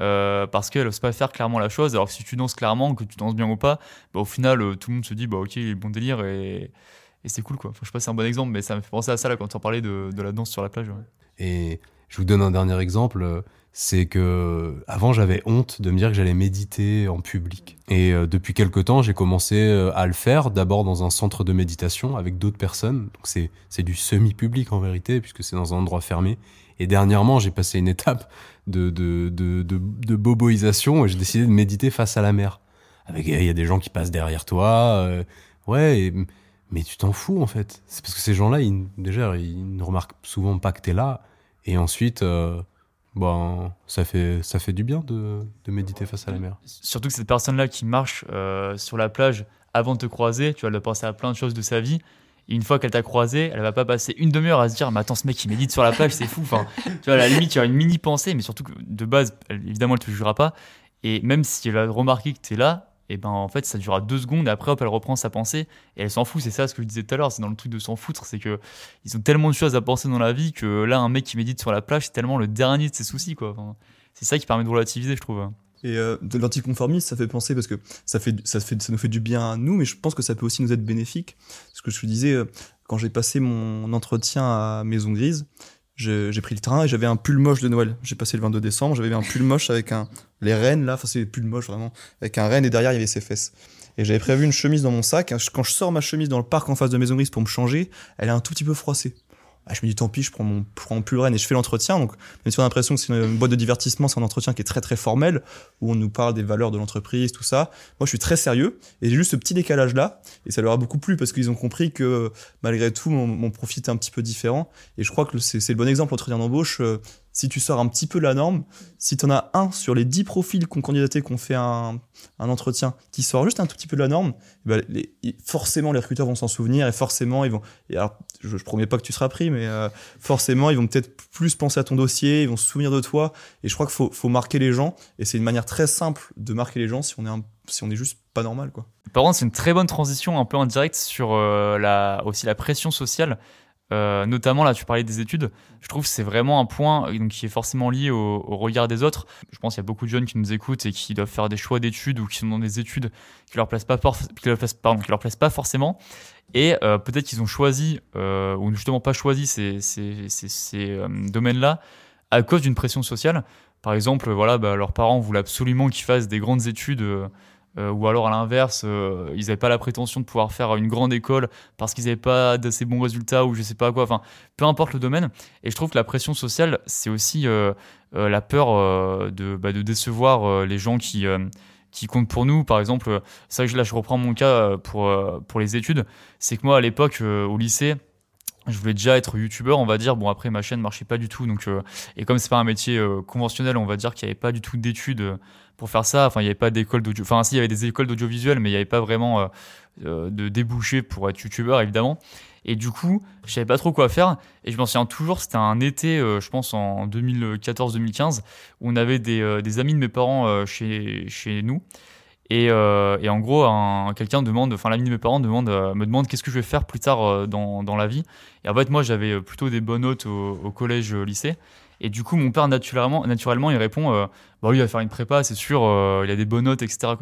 Euh, parce qu'elle n'ose pas faire clairement la chose, alors que si tu danses clairement, que tu danses bien ou pas, bah, au final, euh, tout le monde se dit, bah ok, bon délire et, et c'est cool quoi. Enfin, je sais pas si c'est un bon exemple, mais ça me fait penser à ça là quand on parlait de, de la danse sur la plage. Et je vous donne un dernier exemple, c'est que avant j'avais honte de me dire que j'allais méditer en public. Et euh, depuis quelque temps, j'ai commencé euh, à le faire, d'abord dans un centre de méditation avec d'autres personnes. Donc c'est c'est du semi-public en vérité, puisque c'est dans un endroit fermé. Et dernièrement, j'ai passé une étape de, de, de, de, boboisation et j'ai décidé de méditer face à la mer. Avec, il y a des gens qui passent derrière toi. euh, ouais, mais tu t'en fous en fait. C'est parce que ces gens-là, ils, déjà, ils ne remarquent souvent pas que t'es là. Et ensuite, euh, ben, ça fait, ça fait du bien de, de méditer face à la mer. Surtout que cette personne-là qui marche euh, sur la plage avant de te croiser, tu vas le penser à plein de choses de sa vie. Et une fois qu'elle t'a croisé, elle va pas passer une demi-heure à se dire, mais attends, ce mec il médite sur la plage, c'est fou. Enfin, <laughs> tu vois, à la limite, tu as une mini pensée, mais surtout que de base, elle- évidemment, elle te jugera pas. Et même si elle a remarqué que tu es là, et ben en fait, ça durera deux secondes. Et après, hop, elle reprend sa pensée et elle s'en fout. C'est ça ce que je disais tout à l'heure. C'est dans le truc de s'en foutre, c'est que ils ont tellement de choses à penser dans la vie que là, un mec qui médite sur la plage, c'est tellement le dernier de ses soucis, quoi. C'est ça qui permet de relativiser, je trouve. Et euh, de l'anticonformisme, ça fait penser parce que ça fait, ça fait, ça nous fait du bien à nous, mais je pense que ça peut aussi nous être bénéfique. Ce que je te disais, euh, quand j'ai passé mon entretien à Maison Grise, j'ai pris le train et j'avais un pull moche de Noël. J'ai passé le 22 décembre, j'avais un pull moche avec un, les rennes là, enfin c'est pull moche vraiment, avec un renne et derrière il y avait ses fesses. Et j'avais prévu une chemise dans mon sac. Quand je sors ma chemise dans le parc en face de Maison Grise pour me changer, elle est un tout petit peu froissée. Ah, je me dis tant pis, je prends mon, prends renne et je fais l'entretien. Donc, même si on a l'impression que c'est une, boîte de divertissement, c'est un entretien qui est très très formel où on nous parle des valeurs de l'entreprise, tout ça. Moi, je suis très sérieux et j'ai juste ce petit décalage là et ça leur a beaucoup plu parce qu'ils ont compris que malgré tout, mon, mon profil était un petit peu différent. Et je crois que c'est le bon exemple l'entretien d'embauche. Si tu sors un petit peu la norme, si tu en as un sur les 10 profils qu'on candidaté, qu'on fait un, un entretien, qui sort juste un tout petit peu de la norme, eh ben, forcément les recruteurs vont s'en souvenir et forcément ils vont. Je, je promets pas que tu seras pris, mais euh, forcément ils vont peut-être plus penser à ton dossier, ils vont se souvenir de toi. Et je crois qu'il faut, faut marquer les gens. Et c'est une manière très simple de marquer les gens si on est, si on est juste pas normal, quoi. Par contre, c'est une très bonne transition un peu indirecte sur euh, la, aussi la pression sociale. Euh, notamment là, tu parlais des études. Je trouve c'est vraiment un point donc, qui est forcément lié au, regard des autres. Je pense qu'il y a beaucoup de jeunes qui nous écoutent et qui doivent faire des choix d'études ou qui sont dans des études qui leur plaisent pas, qui leur plaisent, pardon, qui leur plaisent pas forcément. Et euh, peut-être qu'ils ont choisi euh, ou justement pas choisi ces, ces, ces, ces domaines-là à cause d'une pression sociale. Par exemple, voilà, bah, leurs parents voulaient absolument qu'ils fassent des grandes études euh, ou alors à l'inverse, euh, ils n'avaient pas la prétention de pouvoir faire une grande école parce qu'ils n'avaient pas d'assez bons résultats ou je sais pas quoi. Enfin, peu importe le domaine. Et je trouve que la pression sociale, c'est aussi euh, la peur de, bah, de, décevoir les gens qui qui comptent pour nous. Par exemple, que là je reprends mon cas pour, pour les études. C'est que moi à l'époque au lycée, je voulais déjà être youtubeur, on va dire. Bon, après, ma chaîne marchait pas du tout. Donc, et comme c'est pas un métier conventionnel, on va dire qu'il n'y avait pas du tout d'études pour faire ça. Enfin, il n'y avait pas d'école d'audio. Enfin, si, il y avait des écoles d'audiovisuel, mais il n'y avait pas vraiment euh, euh, de débouché pour être youtubeur, évidemment. Et du coup, je savais pas trop quoi faire. Et je m'en souviens toujours, c'était un été, euh, je pense en 2014-2015, où on avait des, des, amis de mes parents chez, chez nous. Et, et en gros, quelqu'un demande, enfin l'ami de mes parents demande, me demande qu'est-ce que je vais faire plus tard dans, dans la vie. Et en fait, moi, j'avais plutôt des bonnes notes au, au collège, lycée. Et du coup, mon père, naturellement, naturellement il répond euh, Bah oui, il va faire une prépa, c'est sûr, euh, il a des bonnes notes, etc.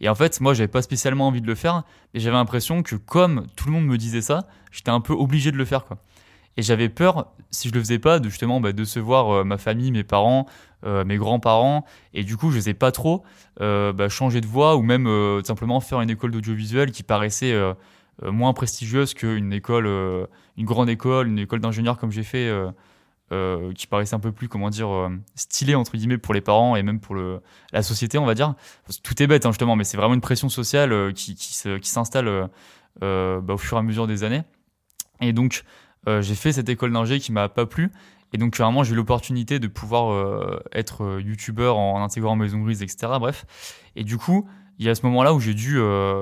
Et en fait, moi, j'avais pas spécialement envie de le faire, mais j'avais l'impression que comme tout le monde me disait ça, j'étais un peu obligé de le faire. Et j'avais peur, si je le faisais pas, de justement bah, décevoir euh, ma famille, mes parents, mes grands-parents. Et du coup, je sais pas trop bah, changer de voie ou même simplement faire une école d'audiovisuel qui paraissait moins prestigieuse qu'une école, une grande école, une école d'ingénieur comme j'ai fait euh, qui paraissait un peu plus, comment dire, euh, entre guillemets pour les parents et même pour le, la société, on va dire. tout est bête hein, justement, mais c'est vraiment une pression sociale euh, qui, qui, qui s'installe bah, au fur et à mesure des années. Et donc j'ai fait cette école d'ingé qui m'a pas plu. Et donc vraiment j'ai eu l'opportunité de pouvoir être youtubeur en, intégrant Maison Grise, etc. Bref. Et du coup, il y a ce moment-là où j'ai dû,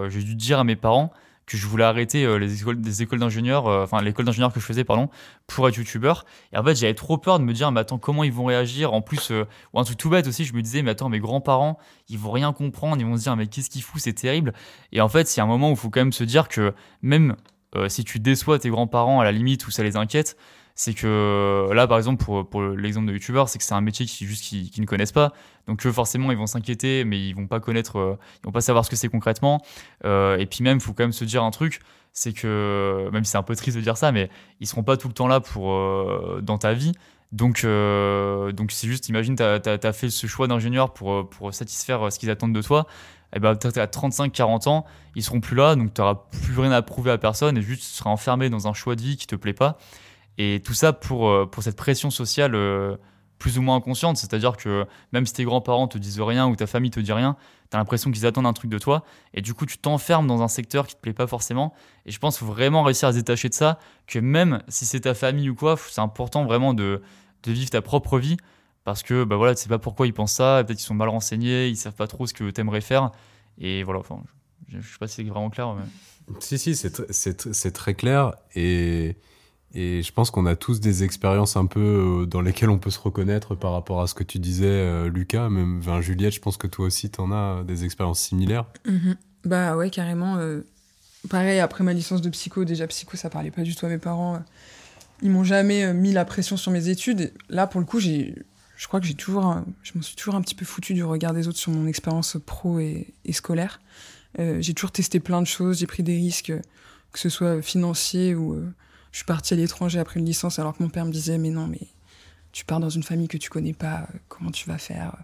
j'ai dû dire à mes parents que je voulais arrêter euh, les écoles, des écoles d'ingénieurs, euh, enfin l'école d'ingénieurs que je faisais, pardon, pour être youtubeur. Et en fait, j'avais trop peur de me dire, mais attends, comment ils vont réagir? En plus, euh, ou un truc tout bête aussi, je me disais, mais attends, mes grands-parents, ils vont rien comprendre, ils vont se dire, mais qu'est-ce qu'il fout, c'est terrible. Et en fait, il y a un moment où il faut quand même se dire que même si tu déçois tes grands-parents à la limite où ça les inquiète, c'est que là, par exemple, pour, pour l'exemple de youtubeur, c'est que c'est un métier qui juste qui, ne connaissent pas. Donc forcément, ils vont s'inquiéter, mais ils vont pas connaître, euh, ils vont pas savoir ce que c'est concrètement. Euh, et puis même, faut quand même se dire un truc, c'est que même si c'est un peu triste de dire ça, mais ils seront pas tout le temps là pour euh, dans ta vie. Donc, donc c'est juste, imagine, tu as, fait ce choix d'ingénieur pour, pour satisfaire ce qu'ils attendent de toi. Et eh ben, tu à 35-40 ans, ils seront plus là, donc tu n'auras plus rien à prouver à personne et juste tu seras enfermé dans un choix de vie qui te plaît pas. Et tout ça pour, euh, pour cette pression sociale euh, plus ou moins inconsciente. C'est-à-dire que même si tes grands-parents te disent rien ou ta famille te dit rien, tu as l'impression qu'ils attendent un truc de toi. Et du coup, tu t'enfermes dans un secteur qui te plaît pas forcément. Et je pense qu'il faut vraiment réussir à se détacher de ça. Que même si c'est ta famille ou quoi, c'est important vraiment de, de vivre ta propre vie. Parce que bah voilà, tu sais pas pourquoi ils pensent ça. Peut-être qu'ils sont mal renseignés, ils savent pas trop ce que tu aimerais faire. Et voilà, enfin, je, je sais pas si c'est vraiment clair. Mais... Si, si, c'est très clair. Et et je pense qu'on a tous des expériences un peu euh, dans lesquelles on peut se reconnaître par rapport à ce que tu disais, euh, Lucas. Même Juliette, je pense que toi aussi, tu en as des expériences similaires. Mhm. Bah ouais, carrément. Euh, pareil, après ma licence de psycho, déjà psycho, ça parlait pas du tout à mes parents. Ils m'ont jamais mis la pression sur mes études. là, pour le coup, j'ai, je crois que j'ai toujours, je m'en suis toujours un petit peu foutu du regard des autres sur mon expérience pro et scolaire. j'ai toujours testé plein de choses, j'ai pris des risques, que ce soit financiers ou je suis partie à l'étranger après une licence alors que mon père me disait mais non mais tu pars dans une famille que tu connais pas, euh, comment tu vas faire?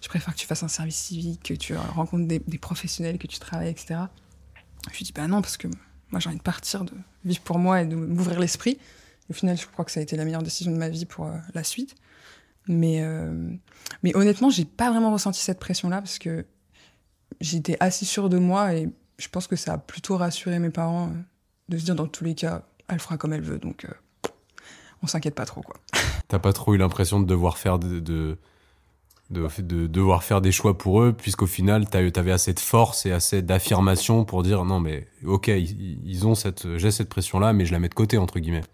Je préfère que tu fasses un service civique, que tu rencontres des, professionnels, que tu travailles, etc. Je lui dis bah non parce que moi j'ai envie de partir, de vivre pour moi et de m'ouvrir l'esprit. Au final, je crois que ça a été la meilleure décision de ma vie pour euh, la suite. Mais, euh, mais honnêtement, j'ai pas vraiment ressenti cette pression-là parce que j'étais assez sûre de moi et je pense que ça a plutôt rassuré mes parents de se dire dans tous les cas, elle fera comme elle veut, donc euh, on s'inquiète pas trop, quoi. <laughs> T'as pas trop eu l'impression de devoir faire de, de, de, devoir faire des choix pour eux, puisqu'au final, t'avais assez de force et assez d'affirmation pour dire non, mais ok, ils, ont cette, j'ai cette pression-là, mais je la mets de côté, entre guillemets.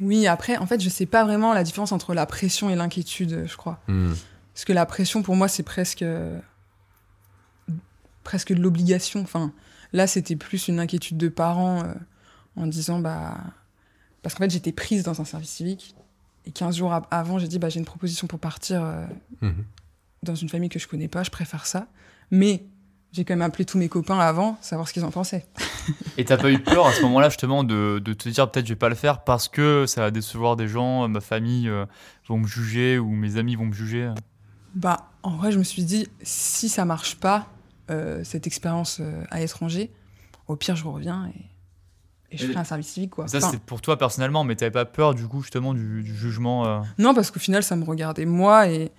Oui, après, en fait, je sais pas vraiment la différence entre la pression et l'inquiétude, je crois. Hmm. Parce que la pression, pour moi, c'est presque. presque de l'obligation. Enfin, là, c'était plus une inquiétude de parents. Euh, en disant bah parce qu'en fait, j'étais prise dans un service civique. Et 15 jours avant, j'ai dit, bah, j'ai une proposition pour partir euh, Mhm. dans une famille que je connais pas, je préfère ça. Mais j'ai quand même appelé tous mes copains avant, savoir ce qu'ils en pensaient. Et t'as pas eu peur à ce moment-là justement de, de te dire peut-être je vais pas le faire parce que ça va décevoir des gens, ma famille euh, vont me juger ou mes amis vont me juger? Bah, en vrai, je me suis dit, si ça marche pas, euh, cette expérience euh, à l'étranger, au pire, je reviens et, et je ferai un service civique, quoi. Ça Enfin, c'est pour toi personnellement, mais t'avais pas peur du coup justement du, du jugement euh, Non, parce qu'au final, ça me regardait moi et,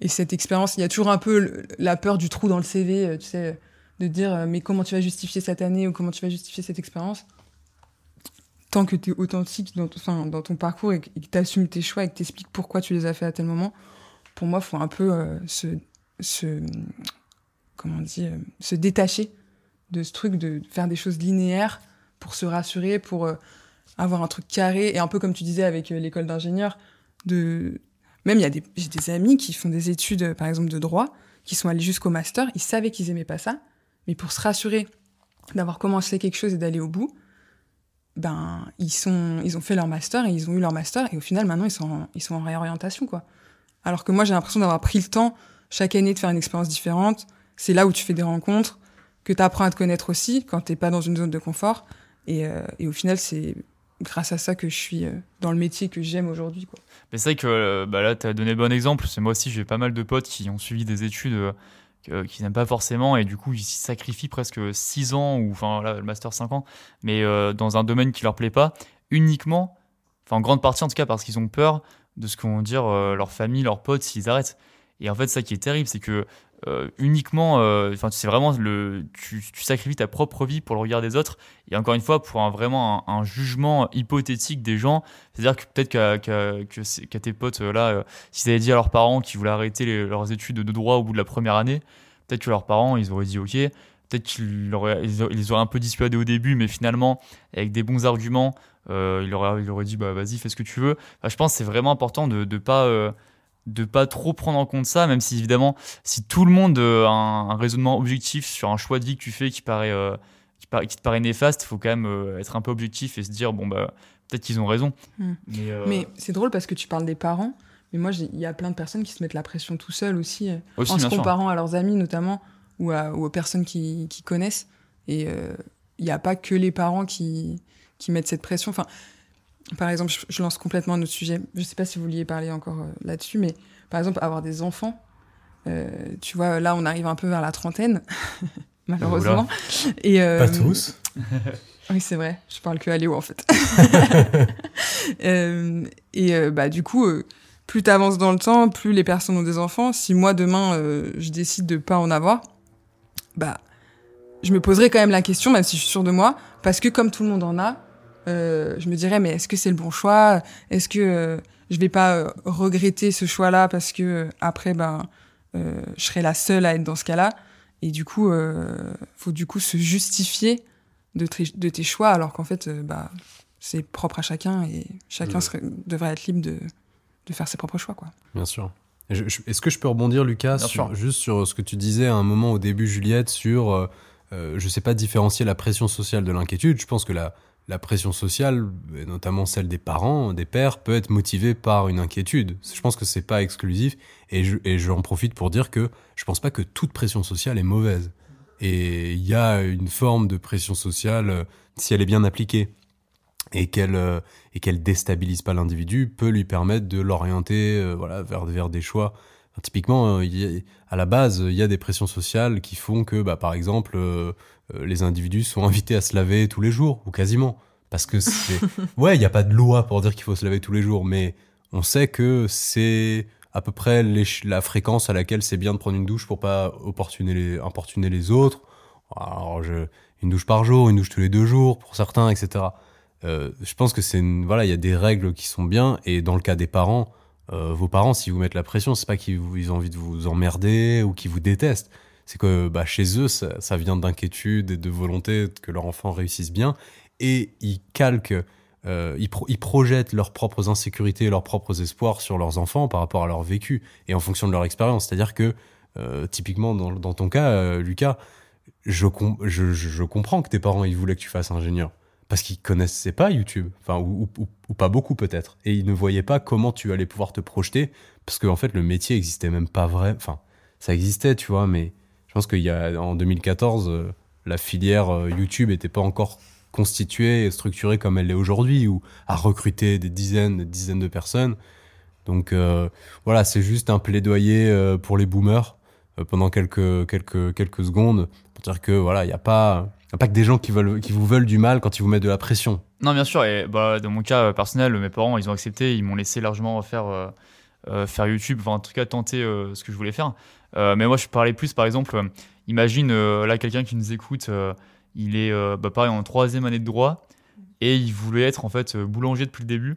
et cette expérience. Il y a toujours un peu le- la peur du trou dans le CV, euh, tu sais, de dire euh, mais comment tu vas justifier cette année ou comment tu vas justifier cette expérience? Tant que tu es authentique dans, ton- enfin, dans ton parcours et que tu assumes tes choix et que tu expliques pourquoi tu les as fait à tel moment, pour moi, il faut un peu euh, se, se, comment on dit, euh, se détacher de ce truc de faire des choses linéaires pour se rassurer, pour euh, avoir un truc carré et un peu comme tu disais avec euh, l'école d'ingénieur, de même il y a des j'ai des amis qui font des études euh, par exemple de droit qui sont allés jusqu'au master ils savaient qu'ils aimaient pas ça mais pour se rassurer d'avoir commencé quelque chose et d'aller au bout ben ils sont ils ont fait leur master et ils ont eu leur master et au final maintenant ils sont en, ils sont en réorientation quoi. Alors que moi j'ai l'impression d'avoir pris le temps chaque année de faire une expérience différente. C'est là où tu fais des rencontres que tu apprends à te connaître aussi quand t'es pas dans une zone de confort et, euh, et au final c'est grâce à ça que je suis euh, dans le métier que j'aime aujourd'hui quoi Mais c'est vrai que euh, bah là, tu as donné bon exemple. C'est moi aussi, j'ai pas mal de potes qui ont suivi des études qu'ils n'aiment pas forcément et du coup, ils s'y sacrifient presque 6 ans ou enfin là, le master 5 ans, mais dans un domaine qui leur plaît pas, uniquement, enfin en grande partie en tout cas parce qu'ils ont peur de ce qu'ont dire leur famille, leurs potes s'ils arrêtent. Et en fait, ça qui est terrible, c'est que euh, uniquement, euh, enfin, c'est vraiment le, tu, sacrifies ta propre vie pour le regard des autres. Et encore une fois, pour un, vraiment un, jugement hypothétique des gens, c'est-à-dire que peut-être qu'à, tes potes euh, là, euh, s'ils dit à leurs parents qu'ils voulaient arrêter leurs études de droit au bout de la première année, peut-être que leurs parents ils auraient dit ok, peut-être qu'ils auraient, ils auraient un peu dissuadés au début, mais finalement avec des bons arguments, ils auraient dit bah vas-y fais ce que tu veux. Je pense que c'est vraiment important de de pas de pas trop prendre en compte ça, même si évidemment si tout le monde euh, a un, un raisonnement objectif sur un choix de vie que tu fais qui paraît euh, qui, paraît- qui te paraît néfaste, il faut quand même euh, être un peu objectif et se dire bon bah peut-être qu'ils ont raison. Hmm. Mais, euh, Mais c'est drôle parce que tu parles des parents, mais moi, il y a plein de personnes qui se mettent la pression tout seuls aussi, aussi, en se sûr. comparant à leurs amis notamment, ou, à- ou aux personnes qui, qui connaissent. Et il n'y a pas que les parents qui, qui mettent cette pression. Enfin, par exemple, je, je lance complètement un autre sujet. Je ne sais pas si vous vouliez parler encore euh, là-dessus, mais par exemple, avoir des enfants. euh, tu vois, là, on arrive un peu vers la trentaine, <laughs> malheureusement. Et, euh, Pas tous. <laughs> oui, c'est vrai. Je parle que à Léo, en fait. <laughs> Et bah, du coup, plus tu avances dans le temps, plus les personnes ont des enfants. Si moi, demain, je décide de pas en avoir, bah, je me poserai quand même la question, même si je suis sûre de moi, parce que comme tout le monde en a, je me dirais, mais est-ce que c'est le bon choix? Est-ce que euh, je vais pas euh, regretter ce choix-là parce que euh, après, ben, euh, je serai la seule à être dans ce cas-là? Et du coup, euh, faut du coup se justifier de, tes- de tes choix, alors qu'en fait, euh, bah, c'est propre à chacun et chacun serait- devrait être libre de, de faire ses propres choix, quoi. Bien sûr. Est-ce que je peux rebondir, Lucas, sur- juste sur ce que tu disais à un moment au début, Juliette, sur, euh, euh, je sais pas différencier la pression sociale de l'inquiétude. Je pense que la, la pression sociale, et notamment celle des parents, des pères, peut être motivée par une inquiétude. Je pense que c'est pas exclusif. Et je- j'en profite pour dire que je pense pas que toute pression sociale est mauvaise. Et il y a une forme de pression sociale, euh, si elle est bien appliquée et qu'elle euh, et qu'elle déstabilise pas l'individu, peut lui permettre de l'orienter euh, voilà vers vers des choix. Typiquement, euh, à la base, il y a des pressions sociales qui font que, bah, par exemple, euh, euh, les individus sont invités à se laver tous les jours ou quasiment, parce que c'est <laughs> ouais, il y a pas de loi pour dire qu'il faut se laver tous les jours, mais on sait que c'est à peu près la fréquence à laquelle c'est bien de prendre une douche pour pas opportuner les, importuner les autres. Alors, je, une douche par jour, une douche tous les deux jours pour certains, etc. Euh, je pense que c'est une- voilà, il y a des règles qui sont bien et dans le cas des parents, euh, vos parents, s'ils vous mettent la pression, c'est pas qu'ils ont envie de vous emmerder ou qu'ils vous détestent. C'est que bah, chez eux, ça, vient d'inquiétude et de volonté que leur enfant réussisse bien et ils calquent, euh, ils, ils projettent leurs propres insécurités leurs propres espoirs sur leurs enfants par rapport à leur vécu et en fonction de leur expérience. C'est-à-dire que euh, typiquement dans, dans ton cas, Lucas, je, je, je, je comprends que tes parents ils voulaient que tu fasses ingénieur parce qu'ils connaissaient pas YouTube, enfin ou, pas beaucoup peut-être, et ils ne voyaient pas comment tu allais pouvoir te projeter, parce qu'en fait le métier existait même pas vrai, enfin ça existait, tu vois, mais je pense qu'il y a en 2014 euh, la filière euh, YouTube était pas encore constituée et structurée comme elle l'est aujourd'hui, ou à recruter des dizaines, des dizaines de personnes. Donc euh, voilà, c'est juste un plaidoyer pour les boomers pendant quelques quelques quelques secondes pour dire que voilà, il y a pas pas que des gens qui veulent qui vous veulent du mal quand ils vous mettent de la pression. Non, bien sûr. Et bah, dans mon cas euh, personnel, mes parents, ils ont accepté. Ils m'ont laissé largement faire, euh, euh, faire YouTube. Enfin, en tout cas, tenter euh, ce que je voulais faire. Euh, mais moi, je parlais plus, par exemple, euh, imagine euh, là quelqu'un qui nous écoute. euh, il est, euh, bah, pareil, en troisième année de droit. Et il voulait être, en fait, euh, boulanger depuis le début.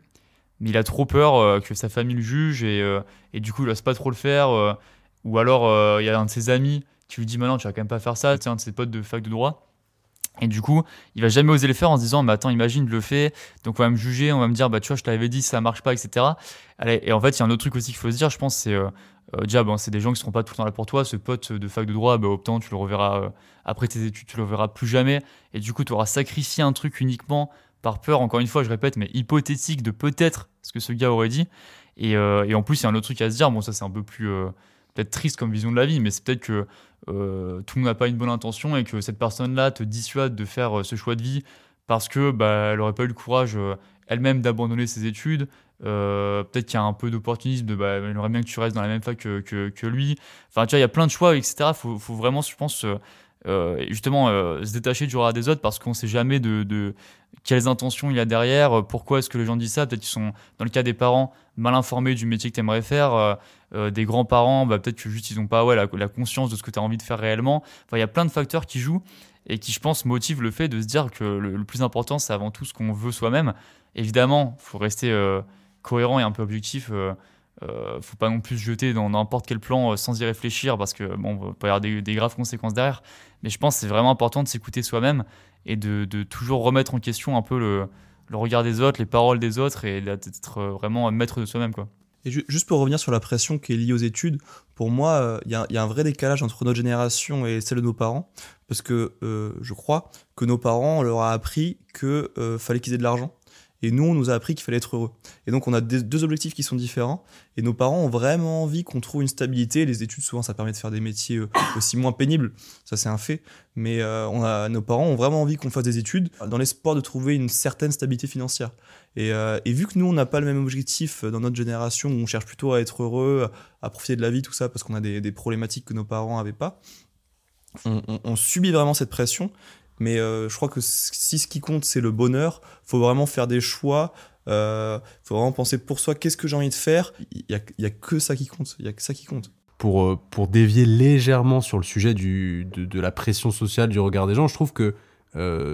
Mais il a trop peur euh, que sa famille le juge. Et, euh, et du coup, il n'ose pas trop le faire. Ou alors, euh, il y a un de ses amis qui lui dit Maintenant, tu vas quand même pas faire ça. C'est un de ses potes de fac de droit. Et du coup, il va jamais oser le faire en se disant, mais attends, imagine, je le fais, donc on va me juger, on va me dire, bah tu vois, je t'avais dit, ça marche pas, etc. Allez, et en fait, il y a un autre truc aussi qu'il faut se dire, je pense, c'est euh, euh, déjà, bon, c'est des gens qui seront pas tout le temps là pour toi. Ce pote de fac de droit, bah, autant tu le reverras après tes études, tu le reverras plus jamais. Et du coup, tu auras sacrifié un truc uniquement par peur, encore une fois, je répète, mais hypothétique de peut-être ce que ce gars aurait dit. Et, et en plus, il y a un autre truc à se dire, bon, ça c'est un peu plus peut-être triste comme vision de la vie, mais c'est peut-être que euh, tout le monde n'a pas une bonne intention et que cette personne-là te dissuade de faire euh, ce choix de vie parce que bah, elle aurait pas eu le courage euh, elle-même d'abandonner ses études. Peut-être qu'il y a un peu d'opportunisme de bah, il aimerait bien que tu restes dans la même fac que, que, que lui. Enfin, tu vois, il y a plein de choix, etc. Faut, faut vraiment, je pense, euh, justement euh, se détacher du regard des autres parce qu'on sait jamais de, quelles intentions il y a derrière, euh, pourquoi est-ce que les gens disent ça. Peut-être qu'ils sont, dans le cas des parents, mal informés du métier que tu aimerais faire. des grands-parents, bah, peut-être que juste ils n'ont pas ouais, la, conscience de ce que tu as envie de faire réellement. Enfin, il y a plein de facteurs qui jouent et qui, je pense, motivent le fait de se dire que le, le plus important, c'est avant tout ce qu'on veut soi-même. Évidemment, il faut rester cohérent et un peu objectif. Euh, faut pas non plus se jeter dans n'importe quel plan euh, sans y réfléchir parce que bon, peut y avoir des, graves conséquences derrière. Mais je pense que c'est vraiment important de s'écouter soi-même et de, toujours remettre en question un peu le, regard des autres, les paroles des autres et d'être euh, vraiment maître de soi-même. quoi. Et ju- juste pour revenir sur la pression qui est liée aux études, pour moi, euh, il y, a- un vrai décalage entre notre génération et celle de nos parents, parce que je crois que nos parents, on leur a appris que fallait qu'ils aient de l'argent, et nous, on nous a appris qu'il fallait être heureux. Et donc, on a deux objectifs qui sont différents, et nos parents ont vraiment envie qu'on trouve une stabilité. Les études, souvent, ça permet de faire des métiers euh, aussi moins pénibles, ça c'est un fait, mais euh, nos parents ont vraiment envie qu'on fasse des études dans l'espoir de trouver une certaine stabilité financière. Et, euh, et vu que nous, on n'a pas le même objectif dans notre génération, où on cherche plutôt à être heureux, à profiter de la vie, tout ça, parce qu'on a des, problématiques que nos parents n'avaient pas, on subit vraiment cette pression. Mais euh, je crois que si ce qui compte, c'est le bonheur, faut vraiment faire des choix, euh, faut vraiment penser pour soi, qu'est-ce que j'ai envie de faire? Il y a, il y a que ça qui compte, il y a que ça qui compte. pour, euh, pour dévier légèrement sur le sujet du, de, la pression sociale du regard des gens, je trouve que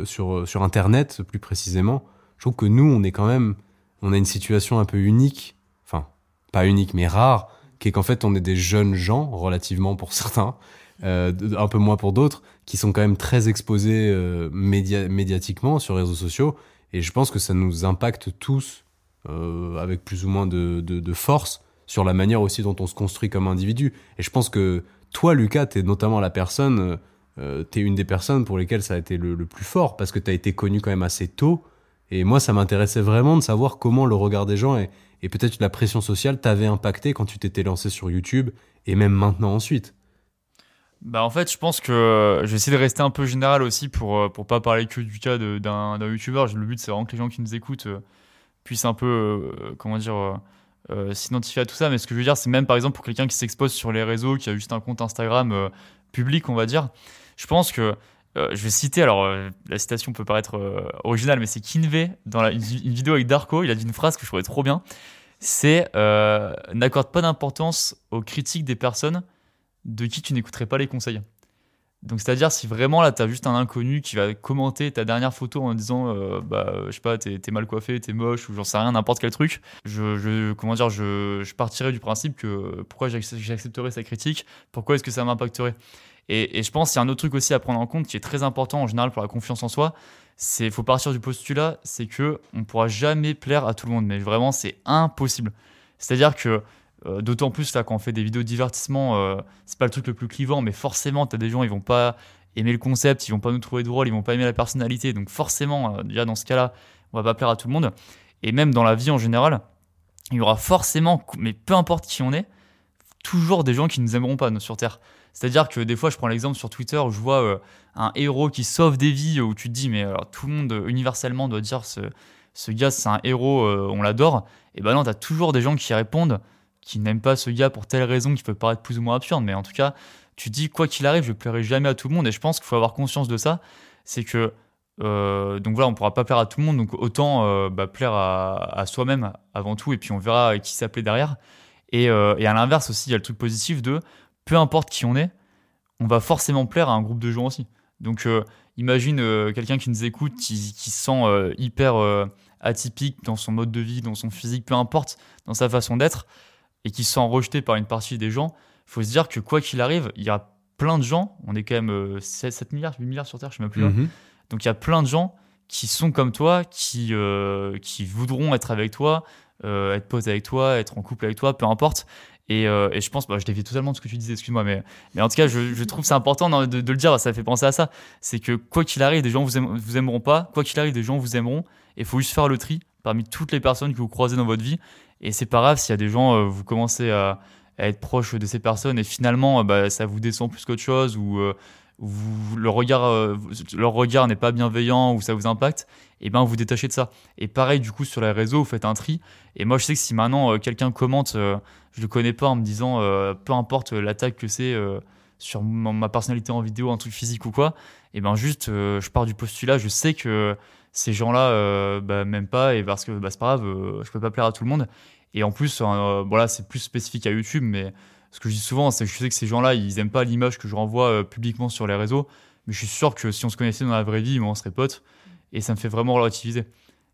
sur, sur Internet, plus précisément, je trouve que nous, on est quand même, on a une situation un peu unique, enfin, pas unique, mais rare, qui est qu'en fait, on est des jeunes gens, relativement pour certains, euh, un peu moins pour d'autres, qui sont quand même très exposés euh, média- médiatiquement sur les réseaux sociaux. Et je pense que ça nous impacte tous euh, avec plus ou moins de, force sur la manière aussi dont on se construit comme individu. Et je pense que toi, Lucas, t'es notamment la personne, t'es une des personnes pour lesquelles ça a été le, le plus fort, parce que t'as été connu quand même assez tôt. Et moi, ça m'intéressait vraiment de savoir comment le regard des gens et, et peut-être la pression sociale t'avait impacté quand tu t'étais lancé sur YouTube, et même maintenant ensuite. Bah en fait, je pense que euh, je vais essayer de rester un peu général aussi pour euh, pour pas parler que du cas d'un youtubeur. Le but c'est vraiment que les gens qui nous écoutent euh, puissent un peu comment dire s'identifier à tout ça. Mais ce que je veux dire, c'est même par exemple pour quelqu'un qui s'expose sur les réseaux, qui a juste un compte Instagram public, on va dire. Je pense que je vais citer, alors la citation peut paraître originale, mais c'est Kinvey dans une, une vidéo avec Darko. Il a dit une phrase que je trouvais trop bien. C'est n'accorde pas d'importance aux critiques des personnes de qui tu n'écouterais pas les conseils. Donc c'est-à-dire si vraiment là t'as juste un inconnu qui va commenter ta dernière photo en disant euh, bah je sais pas t'es mal coiffé t'es moche ou j'en sais rien n'importe quel truc je, comment dire je, partirais du principe que pourquoi j'ac- j'accepterais sa critique? Pourquoi est-ce que ça m'impacterait? Et, et je pense qu'il y a un autre truc aussi à prendre en compte qui est très important en général pour la confiance en soi c'est faut partir du postulat c'est que on pourra jamais plaire à tout le monde mais vraiment c'est impossible. C'est-à-dire que euh, D'autant plus là quand on fait des vidéos de divertissement, euh, c'est pas le truc le plus clivant, mais forcément t'as des gens ils vont pas aimer le concept, ils vont pas nous trouver drôle, ils vont pas aimer la personnalité. Donc forcément, euh, déjà dans ce cas-là, on va pas plaire à tout le monde. Et même dans la vie en général, il y aura forcément, mais peu importe qui on est, toujours des gens qui nous aimeront pas sur Terre. C'est-à-dire que des fois, je prends l'exemple sur Twitter où je vois un héros qui sauve des vies, où tu te dis, mais alors, tout le monde universellement doit dire ce, ce gars, c'est un héros, on l'adore. Et ben non, tu as toujours des gens qui répondent qui n'aiment pas ce gars pour telle raison qui peut paraître plus ou moins absurde, mais en tout cas, tu dis quoi qu'il arrive, je plairai jamais à tout le monde, et je pense qu'il faut avoir conscience de ça. C'est que euh, donc voilà, on pourra pas plaire à tout le monde, donc autant euh, bah, plaire à, soi-même avant tout, et puis on verra qui s'appelait derrière. Et, euh, et, à l'inverse aussi, il y a le truc positif de peu importe qui on est, on va forcément plaire à un groupe de gens aussi. Donc imagine quelqu'un qui nous écoute, qui, qui se sent hyper atypique dans son mode de vie, dans son physique, peu importe, dans sa façon d'être, et qui se sent rejeté par une partie des gens il faut se dire que quoi qu'il arrive, il y a plein de gens, on est quand même 7, euh, milliards, 8 milliards sur Terre, je ne sais même plus. Mhm. Donc il y a plein de gens qui sont comme toi, qui, euh, qui voudront être avec toi, euh, être potes avec toi, être en couple avec toi, peu importe. Et, et je pense, bah, je dévie totalement de ce que tu disais, excuse-moi, mais, mais en tout cas, je, je trouve c'est important de, de, le dire, ça fait penser à ça. C'est que quoi qu'il arrive, des gens vous, vous aimeront pas, quoi qu'il arrive, des gens vous aimeront, et il faut juste faire le tri parmi toutes les personnes que vous croisez dans votre vie. Et c'est pas grave s'il y a des gens, vous commencez à, être proche de ces personnes et finalement euh, bah, ça vous descend plus qu'autre chose ou euh, le regard, euh, leur regard n'est pas bienveillant ou ça vous impacte, et ben vous détachez de ça. Et pareil du coup sur les réseaux, vous faites un tri. Et moi je sais que si maintenant quelqu'un commente, je le connais pas en me disant peu importe l'attaque que c'est sur ma personnalité en vidéo, un truc physique ou quoi, et ben juste je pars du postulat, je sais que ces gens-là bah, même pas et parce que bah, c'est pas grave, je peux pas plaire à tout le monde. Et en plus, euh, voilà, c'est plus spécifique à YouTube, mais ce que je dis souvent, c'est que je sais que ces gens-là, ils aiment pas l'image que je renvoie euh, publiquement sur les réseaux, mais je suis sûr que si on se connaissait dans la vraie vie, on serait potes, et ça me fait vraiment relativiser.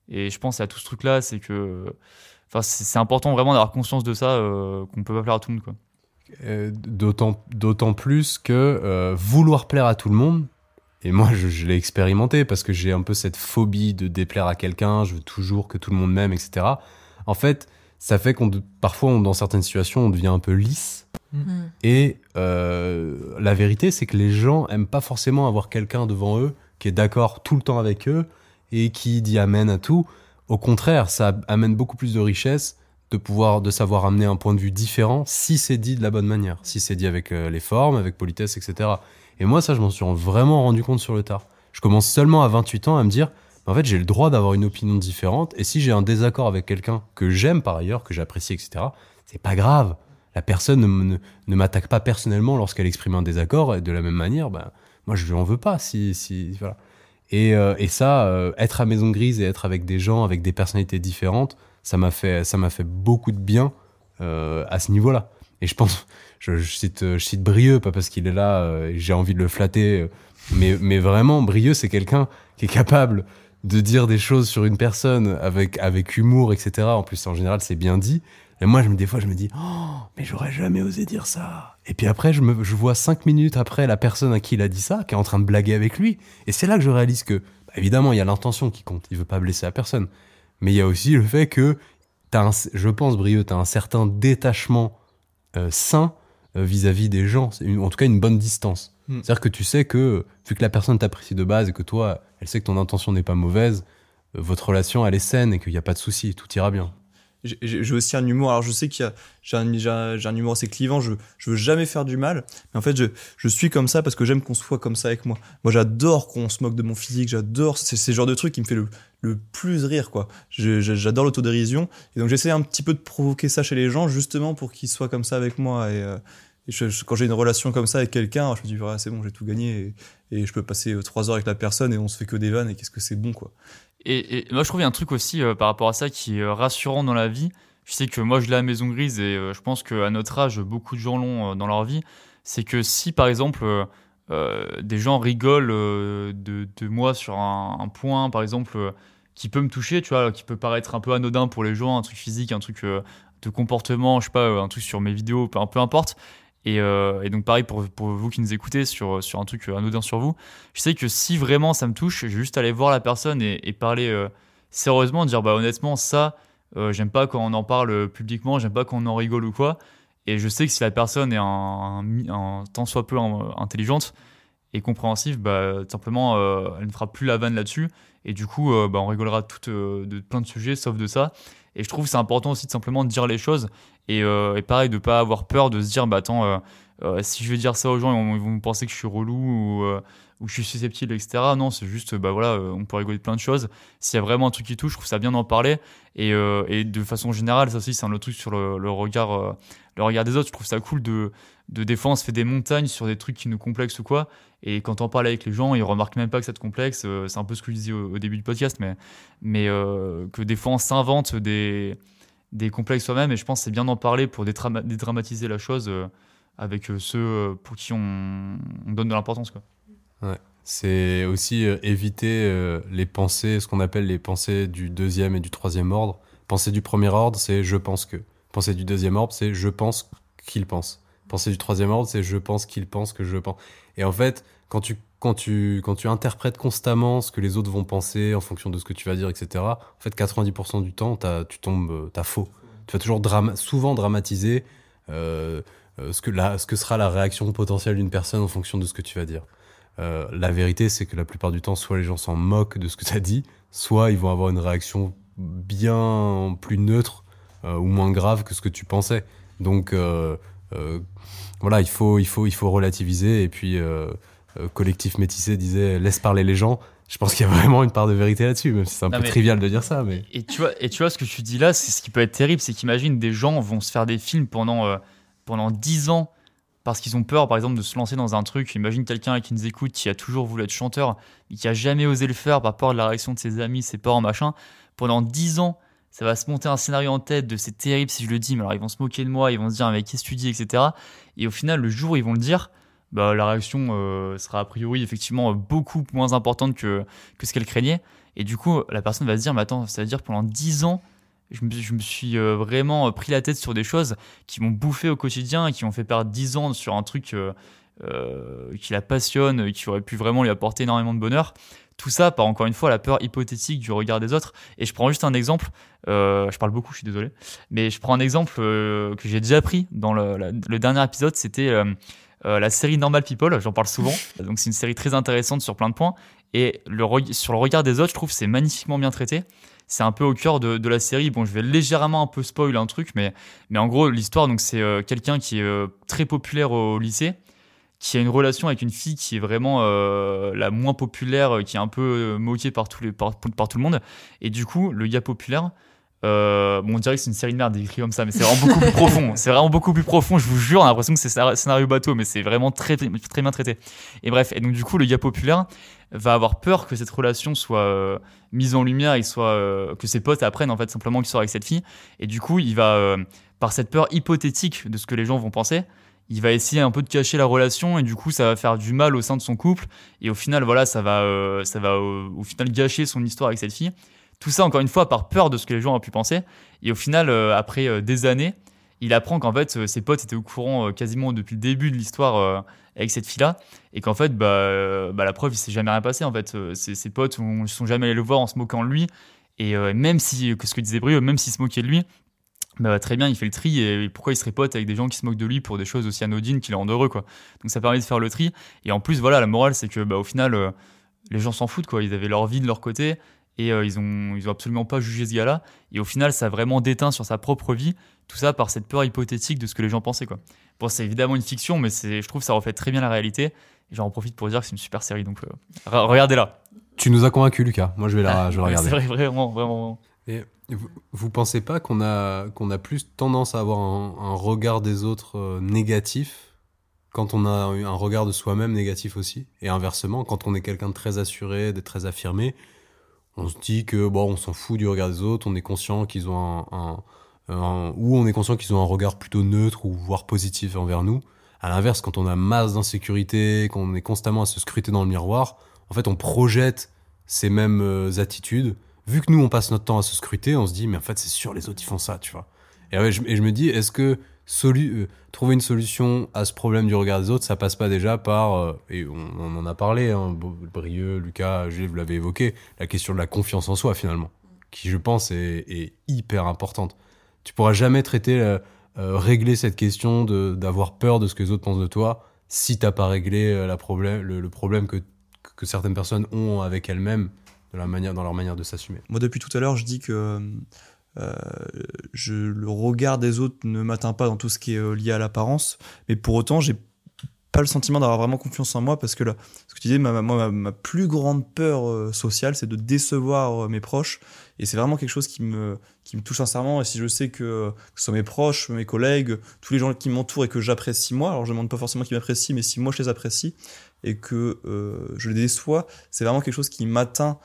Et je pense à tout ce truc-là, c'est que, enfin, c'est important vraiment d'avoir conscience de ça, euh, qu'on peut pas plaire à tout le monde, quoi. D'autant, d'autant plus que vouloir plaire à tout le monde, et moi je, je l'ai expérimenté parce que j'ai un peu cette phobie de déplaire à quelqu'un, je veux toujours que tout le monde m'aime, etc. En fait, ça fait qu'on parfois dans certaines situations on devient un peu lisse mm. et euh, la vérité c'est que les gens aiment pas forcément avoir quelqu'un devant eux qui est d'accord tout le temps avec eux et qui dit amen à tout au contraire ça amène beaucoup plus de richesse de pouvoir de savoir amener un point de vue différent si c'est dit de la bonne manière si c'est dit avec euh, les formes avec politesse etc et moi ça je m'en suis vraiment rendu compte sur le tard je commence seulement à 28 ans à me dire en fait, j'ai le droit d'avoir une opinion différente. Et si j'ai un désaccord avec quelqu'un que j'aime par ailleurs, que j'apprécie, etc., c'est pas grave. La personne ne, m'attaque pas personnellement lorsqu'elle exprime un désaccord. Et de la même manière, ben, moi, je lui en veux pas. Si, si, voilà. Et, euh, et ça, euh, être à Maison Grise et être avec des gens, avec des personnalités différentes, ça m'a fait, ça m'a fait beaucoup de bien euh, à ce niveau-là. Et je pense, je, cite, je cite Brieux, pas parce qu'il est là, j'ai envie de le flatter, mais, mais vraiment, Brieux, c'est quelqu'un qui est capable de dire des choses sur une personne avec, avec humour, etc. En plus, en général, c'est bien dit. Et moi, je me, des fois, je me dis, oh, mais j'aurais jamais osé dire ça. Et puis après, je, me, je vois cinq minutes après la personne à qui il a dit ça, qui est en train de blaguer avec lui. Et c'est là que je réalise que, bah, évidemment, il y a l'intention qui compte. Il veut pas blesser la personne. Mais il y a aussi le fait que, as un, je pense, Brieux, tu as un certain détachement euh, sain euh, vis-à-vis des gens. en tout cas, une bonne distance. Hmm. C'est-à-dire que tu sais que, vu que la personne t'apprécie de base et que toi, elle sait que ton intention n'est pas mauvaise, euh, votre relation, elle est saine et qu'il n'y a pas de souci, tout ira bien. J'ai aussi un humour, alors je sais qu'il y a, j'ai un, humour assez clivant, je, je veux jamais faire du mal, mais en fait je, je suis comme ça parce que j'aime qu'on soit comme ça avec moi. Moi j'adore qu'on se moque de mon physique, j'adore, c'est ce genre de truc qui me fait le, le plus rire quoi. J'adore l'autodérision, et donc j'essaie un petit peu de provoquer ça chez les gens justement pour qu'ils soient comme ça avec moi, et, euh, quand j'ai une relation comme ça avec quelqu'un, je me dis, ah, c'est bon, j'ai tout gagné. Et, je peux passer euh, trois heures avec la personne et on se fait que des vannes. Et qu'est-ce que c'est bon, quoi. Et, moi, je trouve qu'il y a un truc aussi euh, par rapport à ça qui est euh, rassurant dans la vie. Je sais que moi, je l'ai à Maison Grise et je pense qu'à notre âge, beaucoup de gens l'ont dans leur vie. C'est que si, par exemple, des gens rigolent de, moi sur un, point, par exemple, qui peut me toucher, tu vois, qui peut paraître un peu anodin pour les gens, un truc physique, un truc de comportement, je sais pas, un truc sur mes vidéos, peu importe. Euh, et, donc pareil pour, vous qui nous écoutez sur, un truc anodin sur vous, je sais que si vraiment ça me touche, je vais juste aller voir la personne et, parler euh, sérieusement, dire bah honnêtement ça, euh, j'aime pas quand on en parle publiquement, j'aime pas quand on en rigole ou quoi. Et je sais que si la personne est un, tant soit peu intelligente, et compréhensive, bah, simplement, euh, elle ne fera plus la vanne là-dessus. Et du coup, euh, bah, on rigolera euh, de plein de sujets, sauf de ça. Et je trouve que c'est important aussi de simplement dire les choses. Et, euh, pareil, de pas avoir peur de se dire, bah attends, euh, euh, si je vais dire ça aux gens, ils vont, penser que je suis relou ou, ou je suis susceptible, etc. Non, c'est juste, bah voilà, on peut rigoler plein de choses. S'il y a vraiment un truc qui touche, je trouve ça bien d'en parler. Et, de façon générale, ça aussi, c'est un autre truc sur le, regard, le regard des autres. Je trouve ça cool de, de on se fait des montagnes sur des trucs qui nous complexent ou quoi. Et quand on parle avec les gens, ils remarquent même pas que te complexe. Euh, c'est un peu ce que je disais au, début du podcast, mais, euh, que des fois, on s'invente des, complexes soi-même. Et je pense que c'est bien d'en parler pour dédramatiser la chose euh, avec ceux pour qui on, on donne de l'importance. quoi. C'est aussi éviter les pensées, ce qu'on appelle les pensées du deuxième et du troisième ordre. Pensée du premier ordre, c'est je pense que. Pensée du deuxième ordre, c'est je pense qu'il pense. Pensée du troisième ordre, c'est je pense qu'il pense que je pense. Et en fait, quand tu, quand, tu, quand tu interprètes constamment ce que les autres vont penser en fonction de ce que tu vas dire, etc., en fait, 90% du temps, tu tombes, euh, t'as faux. Tu vas toujours souvent dramatiser euh, euh, ce, que ce que sera la réaction potentielle d'une personne en fonction de ce que tu vas dire. La vérité, c'est que la plupart du temps, soit les gens s'en moquent de ce que tu as dit, soit ils vont avoir une réaction bien plus neutre ou moins grave que ce que tu pensais. Donc voilà, il faut, il, faut, il faut relativiser. Et puis, euh, euh, Collectif Métissé disait laisse parler les gens. Je pense qu'il y a <laughs> vraiment une part de vérité là-dessus, même si c'est un Non, peu mais- trivial de dire ça. Mais... Et tu vois, et tu vois ce que tu dis là, c'est ce qui peut être terrible, c'est qu'imagine des gens vont se faire des films pendant euh, pendant 10 ans parce qu'ils ont peur, par exemple, de se lancer dans un truc. Imagine quelqu'un qui nous écoute, qui a toujours voulu être chanteur, mais qui a jamais osé le faire par peur de la réaction de ses amis, ses parents, machin. Pendant 10 ans, ça va se monter un scénario en tête de c'est terrible si je le dis, mais alors ils vont se moquer de moi, ils vont se dire mais qu'est-ce que tu dis, etc. Et au final, le jour où ils vont le dire, bah, la réaction euh, sera a priori effectivement beaucoup moins importante que, que ce qu'elle craignait. Et du coup, la personne va se dire, mais attends, ça veut dire pendant 10 ans, je me, je me suis euh, vraiment euh, pris la tête sur des choses qui m'ont bouffé au quotidien qui m'ont fait perdre 10 ans sur un truc qui la passionne, qui aurait pu vraiment lui apporter énormément de bonheur. Tout ça par encore une fois la peur hypothétique du regard des autres. Et je prends juste un exemple, euh, je parle beaucoup, je suis désolé, mais je prends un exemple euh, que j'ai déjà pris dans le, la- le dernier épisode, c'était euh, la série Normal People, j'en parle souvent. <laughs> Donc c'est une série très intéressante sur plein de points. Et le, sur le regard des autres, je trouve que c'est magnifiquement bien traité. C'est un peu au cœur de, de la série. Bon, je vais légèrement un peu spoil un truc, mais, mais en gros, l'histoire, donc c'est euh, quelqu'un qui est euh, très populaire au, lycée, qui a une relation avec une fille qui est vraiment euh, la moins populaire, euh, qui est un peu euh, moquée par, tous les, par, par tout le monde. Et du coup, le gars populaire, euh, bon, on dirait que c'est une série de merde écrit comme ça, mais c'est vraiment beaucoup plus profond. <laughs> C'est vraiment beaucoup plus profond. Je vous jure, on a l'impression que c'est scénar- scénario bateau, mais c'est vraiment très, très bien traité. Et bref, et donc du coup, le gars populaire va avoir peur que cette relation soit euh, mise en lumière, et soit que ses potes apprennent en fait simplement qu'il sort avec cette fille. Et du coup, il va, par cette peur hypothétique de ce que les gens vont penser, il va essayer un peu de cacher la relation et du coup ça va faire du mal au sein de son couple. Et au final voilà ça va euh, ça va euh, au final gâcher son histoire avec cette fille. Tout ça encore une fois par peur de ce que les gens ont pu penser. Et au final euh, après des années il apprend qu'en fait ses potes étaient au courant quasiment depuis le début de l'histoire avec cette fille là et qu'en fait bah, bah, la preuve il s'est jamais rien passé en fait. Ses, potes ne sont jamais allés le voir en se moquant de lui. Et même si que ce que disait Brio même s'il se moquait de lui bah, très bien, il fait le tri et pourquoi il serait pote avec des gens qui se moquent de lui pour des choses aussi anodines qui le rendent heureux quoi. Donc ça permet de faire le tri et en plus voilà la morale c'est que bah, au final euh, les gens s'en foutent quoi, ils avaient leur vie de leur côté et euh, ils ont ils ont absolument pas jugé ce gars-là et au final ça a vraiment déteint sur sa propre vie tout ça par cette peur hypothétique de ce que les gens pensaient quoi. Bon c'est évidemment une fiction mais c'est je trouve ça reflète très bien la réalité et j'en profite pour dire que c'est une super série donc euh, re- regardez-la. Tu nous as convaincu, Lucas. Moi, je vais la, <laughs> je vais la C'est regarder. vrai, vraiment vraiment. Et vous, pensez pas qu'on a, a plus tendance à avoir un, regard des autres euh, négatif quand on a un regard de soi-même négatif aussi? Et inversement, quand on est quelqu'un de très assuré, de très affirmé, on se dit que bon, on s'en fout du regard des autres, on est conscient qu'ils ont un, un- un- ou on est conscient qu'ils ont un regard plutôt neutre ou voire positif envers nous. À l'inverse, quand on a masse d'insécurité, qu'on est constamment à se scruter dans le miroir, en fait, on projette ces mêmes euh, attitudes. Vu que nous, on passe notre temps à se scruter, on se dit, mais en fait, c'est sûr, les autres, ils font ça, tu vois. Et, je, me dis, est-ce que euh, trouver une solution à ce problème du regard des autres, ça passe pas déjà par, euh, et on, en a parlé, hein, Brieux, Lucas, Gilles, vous l'avez évoqué, la question de la confiance en soi, finalement, qui, je pense, est, hyper importante. Tu pourras jamais traiter, euh, régler cette question d'avoir peur de ce que les autres pensent de toi si t'as pas réglé la problème, le, le problème que, que certaines personnes ont avec elles-mêmes de la manière, dans leur manière de s'assumer. Moi, depuis tout à l'heure, je dis que euh, le regard des autres ne m'atteint pas dans tout ce qui est euh, lié à l'apparence, mais pour autant, j'ai pas le sentiment d'avoir vraiment confiance en moi parce que là, ce que tu disais, ma, ma, ma plus grande peur euh, sociale, c'est de décevoir mes proches. Et c'est vraiment quelque chose qui me, qui me touche sincèrement. Et si je sais que, que ce soit mes proches, mes collègues, tous les gens qui m'entourent et que j'apprécie moi, alors je ne demande pas forcément qu'ils m'apprécient, mais si moi je les apprécie et que je les déçois, c'est vraiment quelque chose qui m'atteint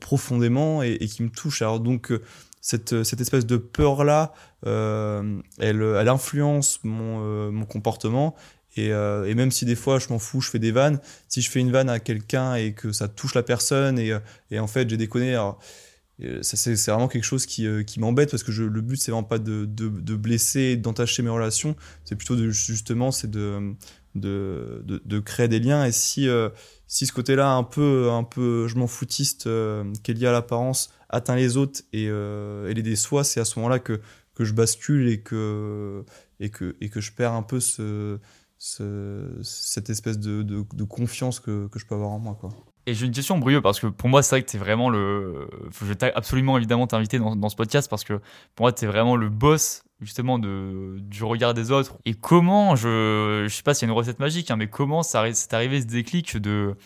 profondément et, qui me touche. Alors donc, cette, cette espèce de peur-là, euh, elle, influence mon, mon comportement et, euh, même si des fois je m'en fous, je fais des vannes, si je fais une vanne à quelqu'un et que ça touche la personne et, et en fait j'ai déconné, alors, c'est vraiment quelque chose qui, euh, qui m'embête parce que je, le but c'est vraiment pas de, de, de blesser, d'entacher mes relations, c'est plutôt de, justement c'est de, de, de, créer des liens et si, euh, si ce côté-là un peu, un peu je m'en foutiste euh, qui est lié à l'apparence atteint les autres et, euh, et les déçoit, c'est à ce moment-là que, que je bascule et que, et, que, et que je perds un peu ce, cette espèce de, de, de confiance que, que, je peux avoir en moi. Quoi. Et j'ai une question, Brieux, parce que pour moi, c'est vrai que tu es vraiment le. Je vais absolument évidemment t'inviter dans, dans, ce podcast parce que pour moi, tu es vraiment le boss justement de, du regard des autres. Et comment, je, je sais pas s'il y a une recette magique, hein, mais comment c'est arrivé ce déclic de.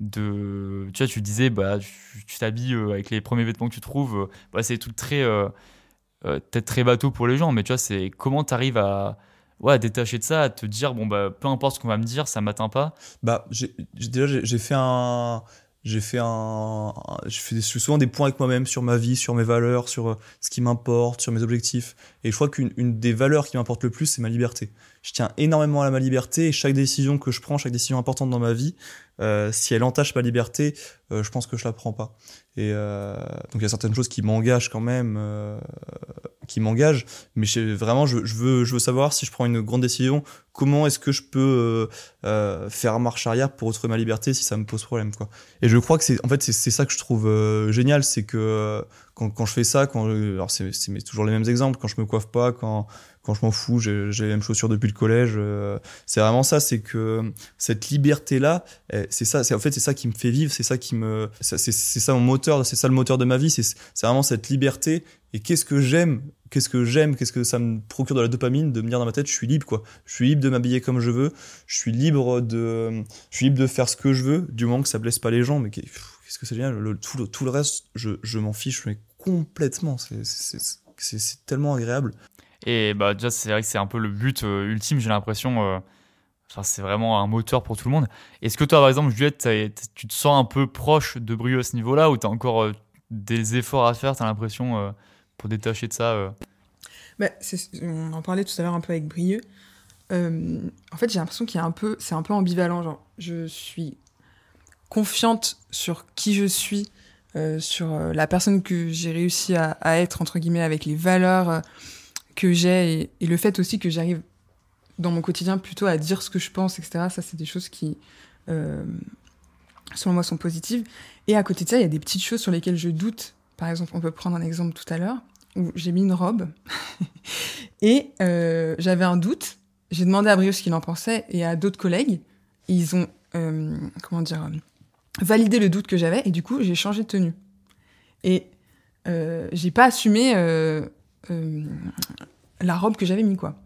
de tu vois, tu disais, bah, tu t'habilles euh, avec les premiers vêtements que tu trouves. Bah, c'est tout très. Euh, euh, peut-être très bateau pour les gens, mais tu vois, c'est comment tu arrives à ouais, détacher de ça, à te dire, bon, bah, peu importe ce qu'on va me dire, ça m'atteint pas Bah, j'ai, déjà, j'ai fait un. J'ai fait un. Je fais souvent des points avec moi-même sur ma vie, sur mes valeurs, sur ce qui m'importe, sur mes objectifs. Et je crois qu'une une des valeurs qui m'importe le plus, c'est ma liberté. Je tiens énormément à ma liberté et chaque décision que je prends, chaque décision importante dans ma vie, euh, si elle entache ma liberté, euh, je pense que je la prends pas. Et euh, donc il y a certaines choses qui m'engagent quand même, euh, qui m'engagent, mais vraiment je, veux je veux savoir si je prends une grande décision, comment est-ce que je peux euh, faire marche arrière pour retrouver ma liberté si ça me pose problème quoi. Et je crois que c'est en fait c'est ça que je trouve génial, c'est que quand, quand je fais ça, quand alors c'est toujours les mêmes exemples, quand je me coiffe pas, quand quand je m'en fous, j'ai les mêmes chaussures depuis le collège. Euh, c'est vraiment ça, c'est que cette liberté-là, eh, c'est ça, c'est en fait c'est ça qui me fait vivre, c'est ça qui me, c'est ça mon moteur, c'est ça le moteur de ma vie, c'est vraiment cette liberté. Et qu'est-ce que j'aime, qu'est-ce que j'aime, qu'est-ce que ça me procure de la dopamine de me dire dans ma tête, je suis libre quoi, je suis libre de m'habiller comme je veux, je suis libre de, je suis libre de faire ce que je veux, du moment que ça blesse pas les gens, mais qu'est-ce que c'est génial, le, tout, le, tout le reste, je, je m'en fiche mais complètement, c'est tellement agréable. Et bah, déjà, c'est vrai que c'est un peu le but euh, ultime, j'ai l'impression. Euh, c'est vraiment un moteur pour tout le monde. Est-ce que toi, par exemple, Juliette, tu te sens un peu proche de Brieux à ce niveau-là ou tu as encore euh, des efforts à faire, tu as l'impression, euh, pour détacher de ça euh? Bah, On en parlait tout à l'heure un peu avec Brieux. en fait, j'ai l'impression qu'il y a un peu, c'est un peu ambivalent. Je suis confiante sur qui je suis, sur la personne que j'ai réussi à, être, entre guillemets, avec les valeurs que j'ai et, le fait aussi que j'arrive dans mon quotidien plutôt à dire ce que je pense, etc. Ça, c'est des choses qui, euh, selon moi, sont positives. Et à côté de ça, il y a des petites choses sur lesquelles je doute. Par exemple, on peut prendre un exemple tout à l'heure où j'ai mis une robe <laughs> et euh, j'avais un doute. J'ai demandé à Brio ce qu'il en pensait et à d'autres collègues. Ils ont, euh, comment dire, validé le doute que j'avais et du coup, j'ai changé de tenue. Et j'ai pas assumé la robe que j'avais mis, quoi.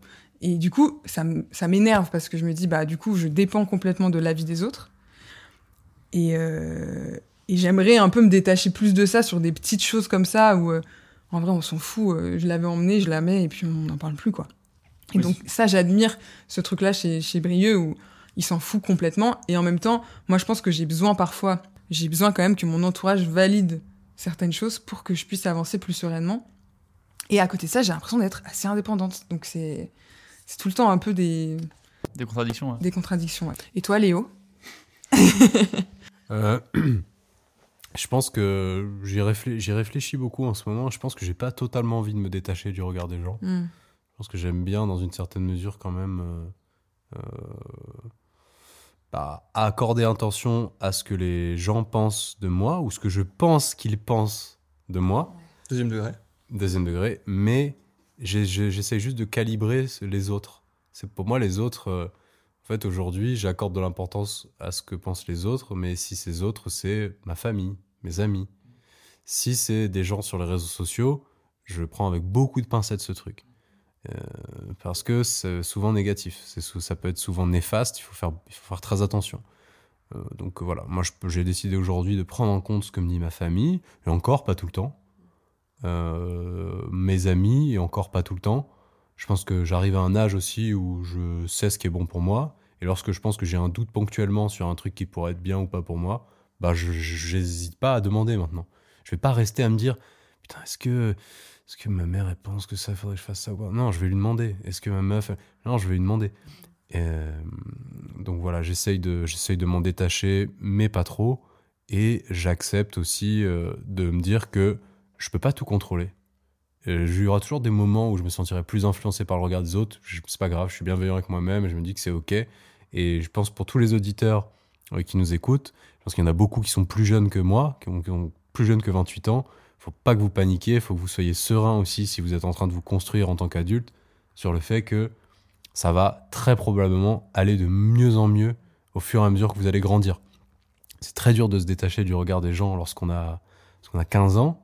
Et du coup, ça, ça m'énerve parce que je me dis, bah, du coup, je dépends complètement de l'avis des autres. Et, euh, et j'aimerais un peu me détacher plus de ça sur des petites choses comme ça où, euh, en vrai, on s'en fout. Euh, je l'avais emmenée, je la mets et puis on n'en parle plus, quoi. Et oui. donc, ça, j'admire ce truc-là chez, chez Brieux où il s'en fout complètement. Et en même temps, moi, je pense que j'ai besoin parfois, j'ai besoin quand même que mon entourage valide certaines choses pour que je puisse avancer plus sereinement. Et à côté de ça, j'ai l'impression d'être assez indépendante. Donc c'est c'est tout le temps un peu des des contradictions. Ouais. Des contradictions. Ouais. Et toi, Léo? Euh, <clears throat> Je pense que j'y réfléchis, réfléchis beaucoup en ce moment. Je pense que j'ai pas totalement envie de me détacher du regard des gens. Mm. Je pense que j'aime bien, dans une certaine mesure, quand même, euh, euh, bah, accorder attention à ce que les gens pensent de moi ou ce que je pense qu'ils pensent de moi. Deuxième degré deuxième degré, mais j'essaie juste de calibrer les autres. C'est pour moi les autres. Euh, En fait, aujourd'hui, j'accorde de l'importance à ce que pensent les autres, mais si ces autres, c'est ma famille, mes amis. Si c'est des gens sur les réseaux sociaux, je prends avec beaucoup de pincettes ce truc. Euh, parce que c'est souvent négatif. C'est ça peut être souvent néfaste, il faut faire, il faut faire très attention. Euh, donc voilà, moi j'ai décidé aujourd'hui de prendre en compte ce que me dit ma famille, et encore pas tout le temps. Euh, mes amis, et encore pas tout le temps. Je pense que j'arrive à un âge aussi où je sais ce qui est bon pour moi, et lorsque je pense que j'ai un doute ponctuellement sur un truc qui pourrait être bien ou pas pour moi, bah j'hésite pas à demander maintenant. Je vais pas rester à me dire putain est-ce que est-ce que ma mère elle pense que ça faudrait que je fasse ça ou Non, je vais lui demander. Est-ce que ma meuf non, je vais lui demander. Euh, donc voilà, j'essaye de j'essaye de m'en détacher, mais pas trop, et j'accepte aussi euh, de me dire que je peux pas tout contrôler. Il y aura toujours des moments où je me sentirai plus influencé par le regard des autres. C'est pas grave, je suis bienveillant avec moi-même et je me dis que c'est ok. Et je pense pour tous les auditeurs euh, qui nous écoutent, je pense qu'il y en a beaucoup qui sont plus jeunes que moi, qui ont, plus jeunes que 28 ans. Faut pas que vous paniquiez, faut que vous soyez serein aussi si vous êtes en train de vous construire en tant qu'adulte sur le fait que ça va très probablement aller de mieux en mieux au fur et à mesure que vous allez grandir. C'est très dur de se détacher du regard des gens lorsqu'on a, lorsqu'on a 15 ans.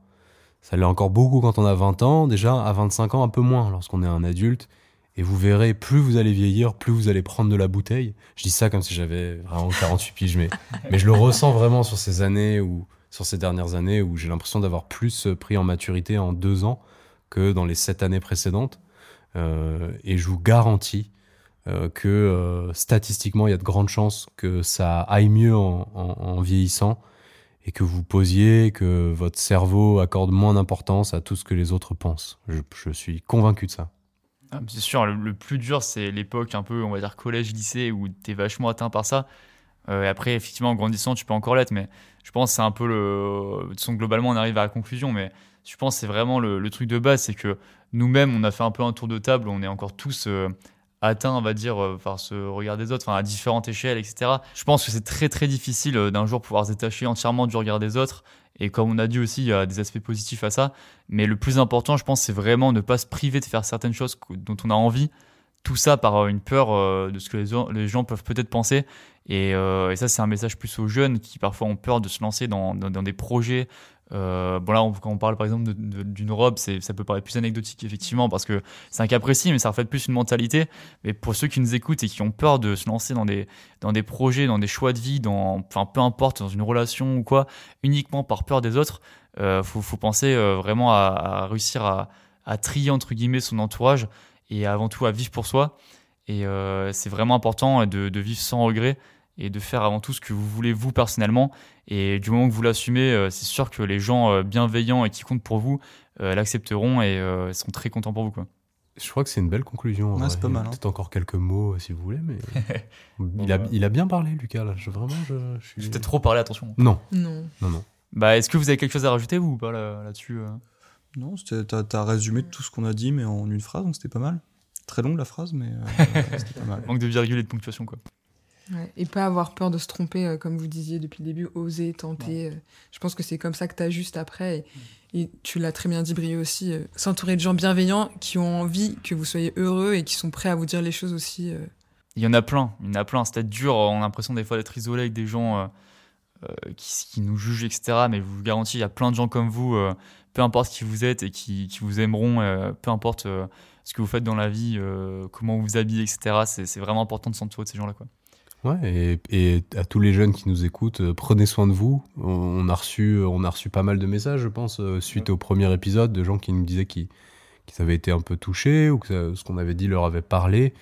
Ça l'est encore beaucoup quand on a 20 ans. Déjà, à 25 ans, un peu moins lorsqu'on est un adulte. Et vous verrez, plus vous allez vieillir, plus vous allez prendre de la bouteille. Je dis ça comme si j'avais vraiment 48 piges, mais, <laughs> mais je le ressens vraiment sur ces années ou sur ces dernières années où j'ai l'impression d'avoir plus pris en maturité en deux ans que dans les sept années précédentes. Euh, et je vous garantis euh, que euh, statistiquement, il y a de grandes chances que ça aille mieux en, vieillissant et que vous posiez, que votre cerveau accorde moins d'importance à tout ce que les autres pensent. Je, suis convaincu de ça. Ah, C'est sûr, le, plus dur, c'est l'époque un peu, on va dire, collège-lycée, où t'es vachement atteint par ça. Euh, et après, effectivement, en grandissant, tu peux encore l'être, mais je pense que c'est un peu le. De globalement, on arrive à la conclusion, mais je pense que c'est vraiment le, le truc de base, c'est que nous-mêmes, on a fait un peu un tour de table, on est encore tous euh, atteints, on va dire, euh, par ce regard des autres, enfin, à différentes échelles, etc. Je pense que c'est très, très difficile euh, d'un jour pouvoir se détacher entièrement du regard des autres. Et comme on a dit aussi, il y a des aspects positifs à ça. Mais le plus important, je pense, c'est vraiment ne pas se priver de faire certaines choses dont on a envie. Tout ça par euh, une peur de ce que les, gens- peuvent peut-être penser. Et, ça, c'est un message plus aux jeunes qui parfois ont peur de se lancer dans- dans des projets. Euh, bon là, quand on parle par exemple d'une robe, ça peut paraître plus anecdotique effectivement parce que c'est un cas précis, mais ça reflète plus une mentalité. Mais pour ceux qui nous écoutent et qui ont peur de se lancer dans des, dans des projets, dans des choix de vie, dans, enfin peu importe, dans une relation ou quoi, uniquement par peur des autres, euh, faut, penser euh, vraiment à, réussir à, trier entre guillemets son entourage et avant tout à vivre pour soi. Et euh, c'est vraiment important de vivre sans regret et de faire avant tout ce que vous voulez vous personnellement. Et du moment que vous l'assumez, euh, c'est sûr que les gens euh, bienveillants et qui comptent pour vous euh, l'accepteront et euh, seront très contents pour vous. Quoi. Je crois que c'est une belle conclusion. Ouais, c'est pas mal, hein. Peut-être encore quelques mots si vous voulez, mais <laughs> il, a, il a bien parlé, Lucas. Là. Je, vraiment, je, je suis. J'ai peut-être trop parlé, attention. Non, Non. non, non. Bah, Est-ce que vous avez quelque chose à rajouter vous ou pas là- là-dessus euh? Non, c'était- t'as as résumé tout ce qu'on a dit, mais en une phrase, donc c'était pas mal. Très longue la phrase, mais euh, <laughs> c'était pas mal. Manque de virgule et de ponctuation. Quoi. Ouais, Et pas avoir peur de se tromper, euh, comme vous disiez depuis le début, oser, tenter. euh, je pense que c'est comme ça que tu ajustes après. Et, et tu l'as très bien dit, Brio aussi, euh, s'entourer de gens bienveillants qui ont envie que vous soyez heureux et qui sont prêts à vous dire les choses aussi. Il y en a plein, il y en a plein. C'est peut-être dur, on a l'impression des fois d'être isolé avec des gens qui, qui nous jugent, etc. Mais je vous garantis, il y a plein de gens comme vous, peu importe qui vous êtes et qui, qui vous aimeront, peu importe ce que vous faites dans la vie, comment vous vous habillez, etc. C'est c'est vraiment important de s'entourer de ces gens-là. Quoi. Ouais, et, et à tous les jeunes qui nous écoutent, euh, prenez soin de vous. On, on a reçu, on a reçu pas mal de messages, je pense, euh, suite au premier épisode, de gens qui nous disaient qu'ils avaient été un peu touchés ou que ça- ce qu'on avait dit leur avait parlé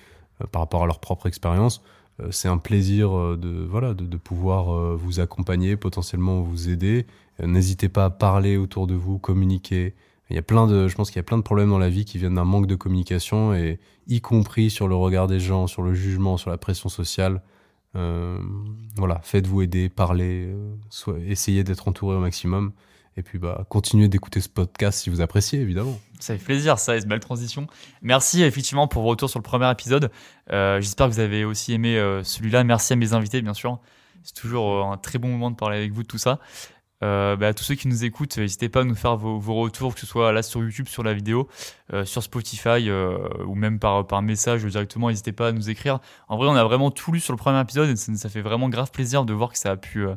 euh, par rapport à leur propre expérience. Euh, C'est un plaisir euh, de, voilà, de, de pouvoir euh, vous accompagner, potentiellement vous aider. Euh, N'hésitez pas à parler autour de vous, communiquer. Il y a plein de, je pense qu'il y a plein de problèmes dans la vie qui viennent d'un manque de communication et y compris sur le regard des gens, sur le jugement, sur la pression sociale. Euh, voilà, faites-vous aider, parlez, euh, essayez d'être entouré au maximum. Et puis, bah, continuez d'écouter ce podcast si vous appréciez, évidemment. Ça fait plaisir, ça, et c'est une belle transition. Merci effectivement pour vos retours sur le premier épisode. Euh, J'espère que vous avez aussi aimé celui-là. Merci à mes invités, bien sûr. C'est toujours un très bon moment de parler avec vous de tout ça. Euh, bah, à tous ceux qui nous écoutent, n'hésitez pas à nous faire vos, vos, retours, que ce soit là sur YouTube, sur la vidéo, euh, sur Spotify euh, ou même par, par message directement. N'hésitez pas à nous écrire. En vrai, on a vraiment tout lu sur le premier épisode et ça, ça fait vraiment grave plaisir de voir que ça a pu euh,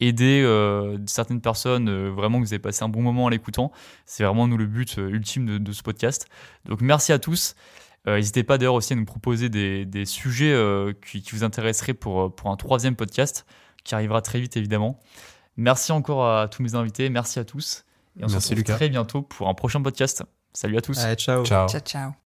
aider euh, certaines personnes, euh, vraiment que vous avez passé un bon moment en l'écoutant. C'est vraiment nous le but euh, ultime de, de, ce podcast. Donc merci à tous. N'hésitez pas d'ailleurs aussi à nous proposer des, des sujets qui, qui, vous intéresseraient pour, pour un troisième podcast qui arrivera très vite évidemment. Merci encore à tous mes invités, merci à tous. Et on merci se retrouve Lucas. très bientôt pour un prochain podcast. Salut à tous. Allez, ciao. Ciao. Ciao, ciao.